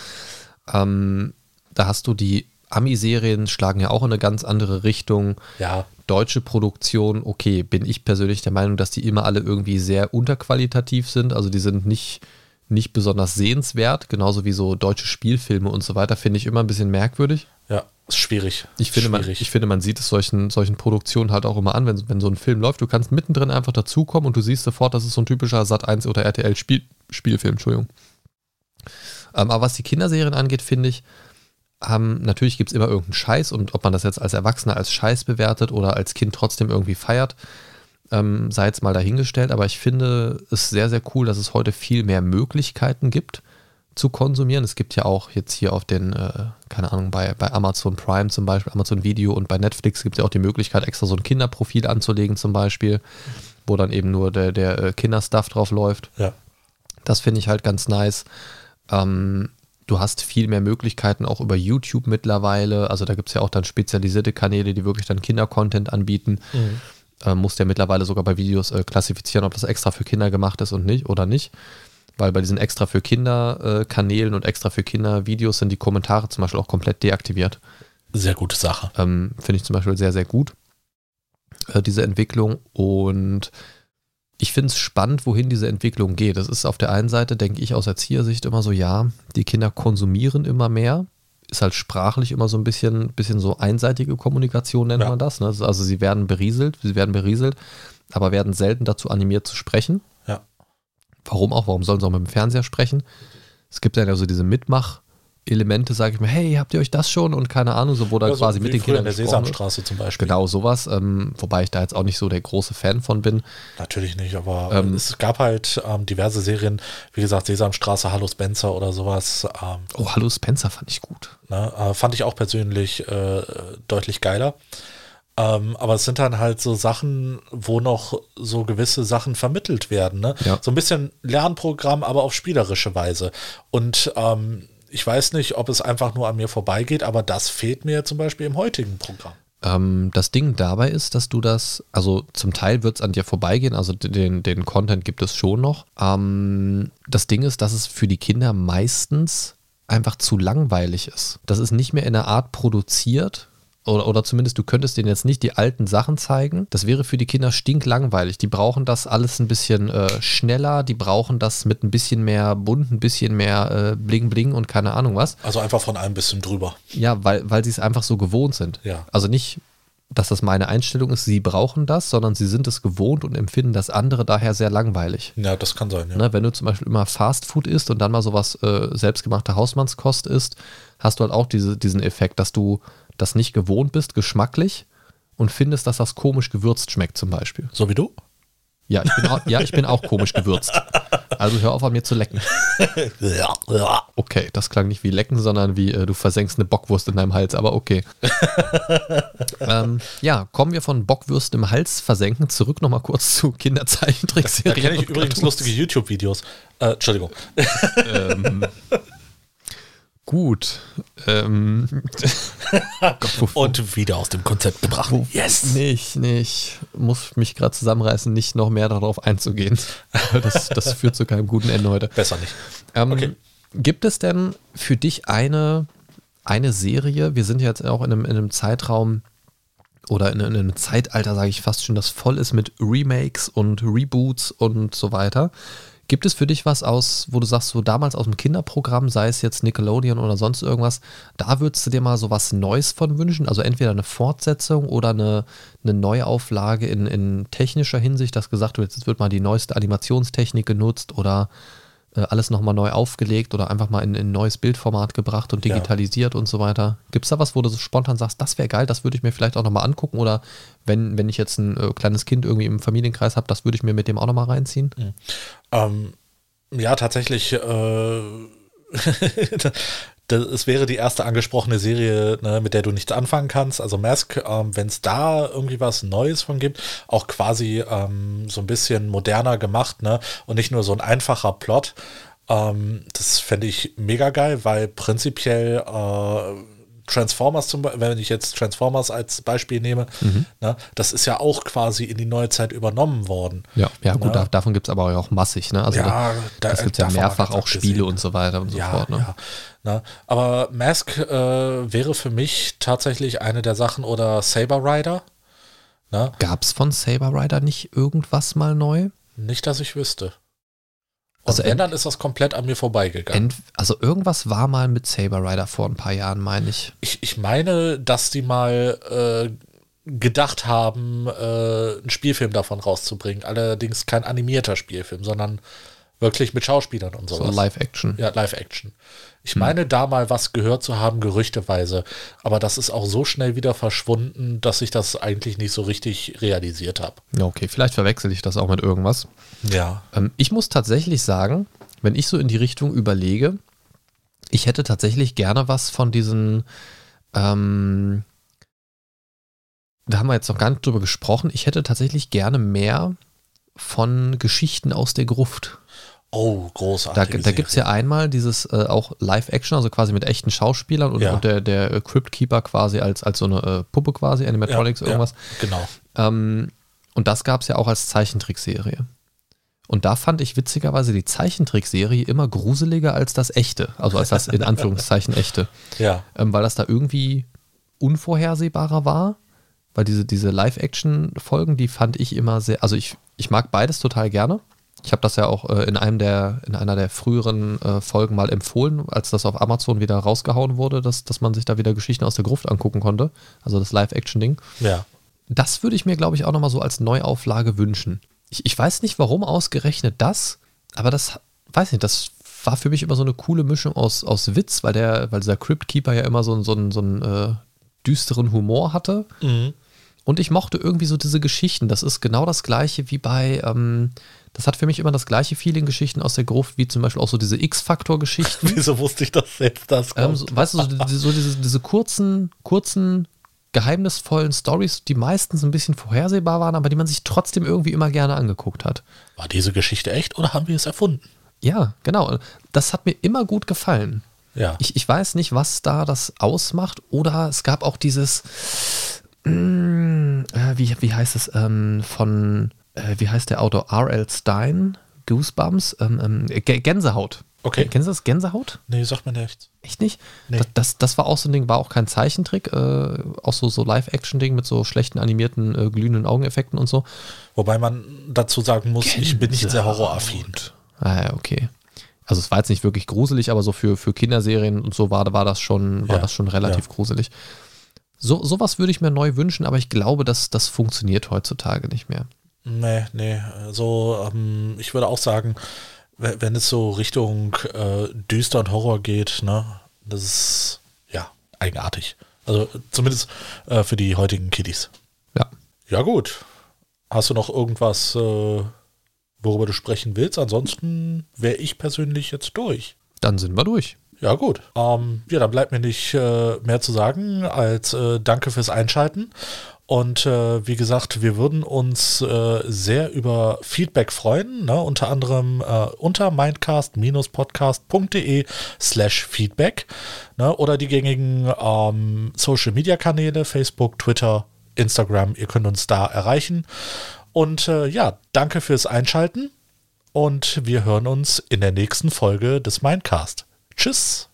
ähm, da hast du die Ami-Serien schlagen ja auch in eine ganz andere Richtung. Ja. Deutsche Produktion, okay, bin ich persönlich der Meinung, dass die immer alle irgendwie sehr unterqualitativ sind. Also die sind nicht, nicht besonders sehenswert, genauso wie so deutsche Spielfilme und so weiter, finde ich immer ein bisschen merkwürdig. Ja, ist schwierig. Ich finde, schwierig. Man, ich finde, man sieht es solchen, solchen Produktionen halt auch immer an, wenn, wenn so ein Film läuft. Du kannst mittendrin einfach dazukommen und du siehst sofort, das ist so ein typischer Sat 1 oder RTL Spiel, Spielfilm, Entschuldigung. Ähm, aber was die Kinderserien angeht, finde ich, haben, natürlich gibt es immer irgendeinen Scheiß und ob man das jetzt als Erwachsener als Scheiß bewertet oder als Kind trotzdem irgendwie feiert, ähm, sei jetzt mal dahingestellt. Aber ich finde es sehr, sehr cool, dass es heute viel mehr Möglichkeiten gibt zu konsumieren. Es gibt ja auch jetzt hier auf den, äh, keine Ahnung, bei, bei Amazon Prime zum Beispiel, Amazon Video und bei Netflix gibt es ja auch die Möglichkeit, extra so ein Kinderprofil anzulegen zum Beispiel, wo dann eben nur der, der äh, Kinderstuff drauf läuft. Ja. Das finde ich halt ganz nice. Ähm, du hast viel mehr Möglichkeiten auch über YouTube mittlerweile. Also da gibt es ja auch dann spezialisierte Kanäle, die wirklich dann Kinder-Content anbieten. Mhm. Äh, musst ja mittlerweile sogar bei Videos äh, klassifizieren, ob das extra für Kinder gemacht ist und nicht oder nicht. Weil bei diesen extra für Kinder-Kanälen äh, und extra für Kinder-Videos sind die Kommentare zum Beispiel auch komplett deaktiviert. Sehr gute Sache. Ähm, Finde ich zum Beispiel sehr, sehr gut, äh, diese Entwicklung. Und ich finde es spannend, wohin diese Entwicklung geht. Das ist auf der einen Seite, denke ich, aus Erziehersicht immer so, ja, die Kinder konsumieren immer mehr. Ist halt sprachlich immer so ein bisschen, bisschen so einseitige Kommunikation, nennt ja. man das. Ne? Also sie werden berieselt, sie werden berieselt, aber werden selten dazu animiert zu sprechen. Ja. Warum auch? Warum sollen sie auch mit dem Fernseher sprechen? Es gibt ja so diese Mitmach- Elemente, sage ich mir, hey, habt ihr euch das schon? Und keine Ahnung, so wo da ja, quasi mit den Kindern. In der Sesamstraße zum Beispiel. Genau, sowas. Ähm, wobei ich da jetzt auch nicht so der große Fan von bin. Natürlich nicht, aber ähm, es gab halt ähm, diverse Serien, wie gesagt, Sesamstraße, Hallo Spencer oder sowas. Ähm, oh, Hallo Spencer fand ich gut. Ne, äh, fand ich auch persönlich äh, deutlich geiler. Ähm, aber es sind dann halt so Sachen, wo noch so gewisse Sachen vermittelt werden. Ne? Ja. So ein bisschen Lernprogramm, aber auf spielerische Weise. Und ähm, ich weiß nicht, ob es einfach nur an mir vorbeigeht, aber das fehlt mir zum Beispiel im heutigen Programm. Ähm, das Ding dabei ist, dass du das, also zum Teil wird es an dir vorbeigehen, also den, den Content gibt es schon noch. Ähm, das Ding ist, dass es für die Kinder meistens einfach zu langweilig ist. Das ist nicht mehr in der Art produziert, oder, oder zumindest du könntest denen jetzt nicht die alten Sachen zeigen. Das wäre für die Kinder stinklangweilig. Die brauchen das alles ein bisschen äh, schneller, die brauchen das mit ein bisschen mehr bunt, ein bisschen mehr äh, Bling Bling und keine Ahnung was. Also einfach von einem bisschen drüber. Ja, weil, weil sie es einfach so gewohnt sind. Ja. Also nicht, dass das meine Einstellung ist, sie brauchen das, sondern sie sind es gewohnt und empfinden das andere daher sehr langweilig. Ja, das kann sein, ja. Ne, wenn du zum Beispiel immer Fast Food isst und dann mal sowas äh, selbstgemachte Hausmannskost isst, hast du halt auch diese, diesen Effekt, dass du das nicht gewohnt bist, geschmacklich, und findest, dass das komisch gewürzt schmeckt zum Beispiel. So wie du? Ja, ich bin auch, ja, ich bin auch komisch gewürzt. Also hör auf an mir zu lecken. Okay, das klang nicht wie lecken, sondern wie äh, du versenkst eine Bockwurst in deinem Hals, aber okay. ähm, ja, kommen wir von Bockwürsten im Hals versenken zurück nochmal kurz zu Kinderzeichentrickserien. Da kenne ich übrigens lustige YouTube-Videos. Äh, Entschuldigung. ähm, Gut. Ähm. Und wieder aus dem Konzept gebracht. Yes. Nicht, nicht. Muss mich gerade zusammenreißen, nicht noch mehr darauf einzugehen. Das, das führt zu keinem guten Ende heute. Besser nicht. Ähm, okay. Gibt es denn für dich eine, eine Serie? Wir sind jetzt auch in einem, in einem Zeitraum oder in, in einem Zeitalter, sage ich fast schon, das voll ist mit Remakes und Reboots und so weiter. Gibt es für dich was aus, wo du sagst, so damals aus dem Kinderprogramm, sei es jetzt Nickelodeon oder sonst irgendwas, da würdest du dir mal so was Neues von wünschen? Also entweder eine Fortsetzung oder eine, eine Neuauflage in, in technischer Hinsicht, dass gesagt wird, jetzt wird mal die neueste Animationstechnik genutzt oder alles nochmal neu aufgelegt oder einfach mal in, in ein neues Bildformat gebracht und digitalisiert ja. und so weiter. Gibt es da was, wo du so spontan sagst, das wäre geil, das würde ich mir vielleicht auch nochmal angucken oder wenn, wenn ich jetzt ein äh, kleines Kind irgendwie im Familienkreis habe, das würde ich mir mit dem auch nochmal reinziehen? Mhm. Ähm, ja, tatsächlich. Äh, es wäre die erste angesprochene Serie, ne, mit der du nichts anfangen kannst. Also Mask, ähm, wenn es da irgendwie was Neues von gibt, auch quasi ähm, so ein bisschen moderner gemacht, ne? Und nicht nur so ein einfacher Plot. Ähm, das fände ich mega geil, weil prinzipiell äh, Transformers zum Beispiel, wenn ich jetzt Transformers als Beispiel nehme, mhm. ne, das ist ja auch quasi in die neue Zeit übernommen worden. Ja, ja gut, ne? da, davon gibt es aber auch massig, ne? Also ja, da, das gibt ja mehrfach auch Spiele gesehen. und so weiter und so ja, fort. Ne? Ja. Ne? Aber Mask äh, wäre für mich tatsächlich eine der Sachen oder Saber Rider. Gab es von Saber Rider nicht irgendwas mal neu? Nicht, dass ich wüsste. Und also wenn, dann ist das komplett an mir vorbeigegangen. also irgendwas war mal mit Saber Rider vor ein paar Jahren, meine ich. Ich, ich meine, dass die mal äh, gedacht haben, äh, einen Spielfilm davon rauszubringen. Allerdings kein animierter Spielfilm, sondern wirklich mit Schauspielern und sowas. So Live-Action. Ja, Live-Action. Ich hm. meine, da mal was gehört zu haben, gerüchteweise. Aber das ist auch so schnell wieder verschwunden, dass ich das eigentlich nicht so richtig realisiert habe. Ja, okay, vielleicht verwechsel ich das auch mit irgendwas. Ja. Ähm, ich muss tatsächlich sagen, wenn ich so in die Richtung überlege, ich hätte tatsächlich gerne was von diesen, ähm, da haben wir jetzt noch gar nicht drüber gesprochen, ich hätte tatsächlich gerne mehr von Geschichten aus der Gruft. Oh, großartig. Da, da gibt es ja einmal dieses äh, auch Live-Action, also quasi mit echten Schauspielern und, ja. und der, der äh, Crypt Keeper quasi als, als so eine äh, Puppe quasi, Animatronics, ja, irgendwas. Ja, genau. Ähm, und das gab es ja auch als Zeichentrickserie. Und da fand ich witzigerweise die Zeichentrickserie immer gruseliger als das echte, also als das in Anführungszeichen echte. Ja. Ähm, weil das da irgendwie unvorhersehbarer war. Weil diese, diese Live-Action-Folgen, die fand ich immer sehr, also ich, ich mag beides total gerne. Ich habe das ja auch äh, in einem der, in einer der früheren äh, Folgen mal empfohlen, als das auf Amazon wieder rausgehauen wurde, dass, dass man sich da wieder Geschichten aus der Gruft angucken konnte. Also das Live-Action-Ding. Ja. Das würde ich mir, glaube ich, auch nochmal so als Neuauflage wünschen. Ich, ich weiß nicht, warum ausgerechnet das, aber das, weiß nicht, das war für mich immer so eine coole Mischung aus, aus Witz, weil der, weil dieser Crypt Keeper ja immer so, so, so einen äh, düsteren Humor hatte. Mhm. Und ich mochte irgendwie so diese Geschichten. Das ist genau das gleiche wie bei, ähm, das hat für mich immer das gleiche Feeling Geschichten aus der Gruft, wie zum Beispiel auch so diese X-Faktor-Geschichten. Wieso wusste ich das selbst? Das ähm, so, weißt du, so, so diese, diese kurzen, kurzen, geheimnisvollen Stories, die meistens ein bisschen vorhersehbar waren, aber die man sich trotzdem irgendwie immer gerne angeguckt hat. War diese Geschichte echt oder haben wir es erfunden? Ja, genau. Das hat mir immer gut gefallen. Ja. Ich, ich weiß nicht, was da das ausmacht. Oder es gab auch dieses, mm, äh, wie, wie heißt es, ähm, von äh, wie heißt der Autor? R.L. Stein, Goosebumps, ähm, ähm, Gänsehaut. Okay. Kennst du das Gänsehaut? Nee, sagt mir nichts. Echt nicht? Nee. Das, das, das, war auch so ein Ding, war auch kein Zeichentrick, äh, auch so, so Live-Action-Ding mit so schlechten animierten, äh, glühenden Augeneffekten und so. Wobei man dazu sagen muss, Gänsehaut. ich bin nicht sehr horroraffin. Ah ja, okay. Also es war jetzt nicht wirklich gruselig, aber so für, für Kinderserien und so war, war das schon, war ja. das schon relativ ja. gruselig. So, sowas würde ich mir neu wünschen, aber ich glaube, dass das funktioniert heutzutage nicht mehr. Nee, nee. So, ähm, ich würde auch sagen, wenn es so Richtung äh, düster und Horror geht, ne, das ist ja eigenartig. Also zumindest äh, für die heutigen Kiddies. Ja. Ja, gut. Hast du noch irgendwas, äh, worüber du sprechen willst? Ansonsten wäre ich persönlich jetzt durch. Dann sind wir durch. Ja, gut. Ähm, ja, dann bleibt mir nicht äh, mehr zu sagen als äh, Danke fürs Einschalten. Und äh, wie gesagt, wir würden uns äh, sehr über Feedback freuen, ne? unter anderem äh, unter mindcast-podcast.de slash Feedback ne? oder die gängigen ähm, Social-Media-Kanäle, Facebook, Twitter, Instagram, ihr könnt uns da erreichen. Und äh, ja, danke fürs Einschalten und wir hören uns in der nächsten Folge des Mindcast. Tschüss!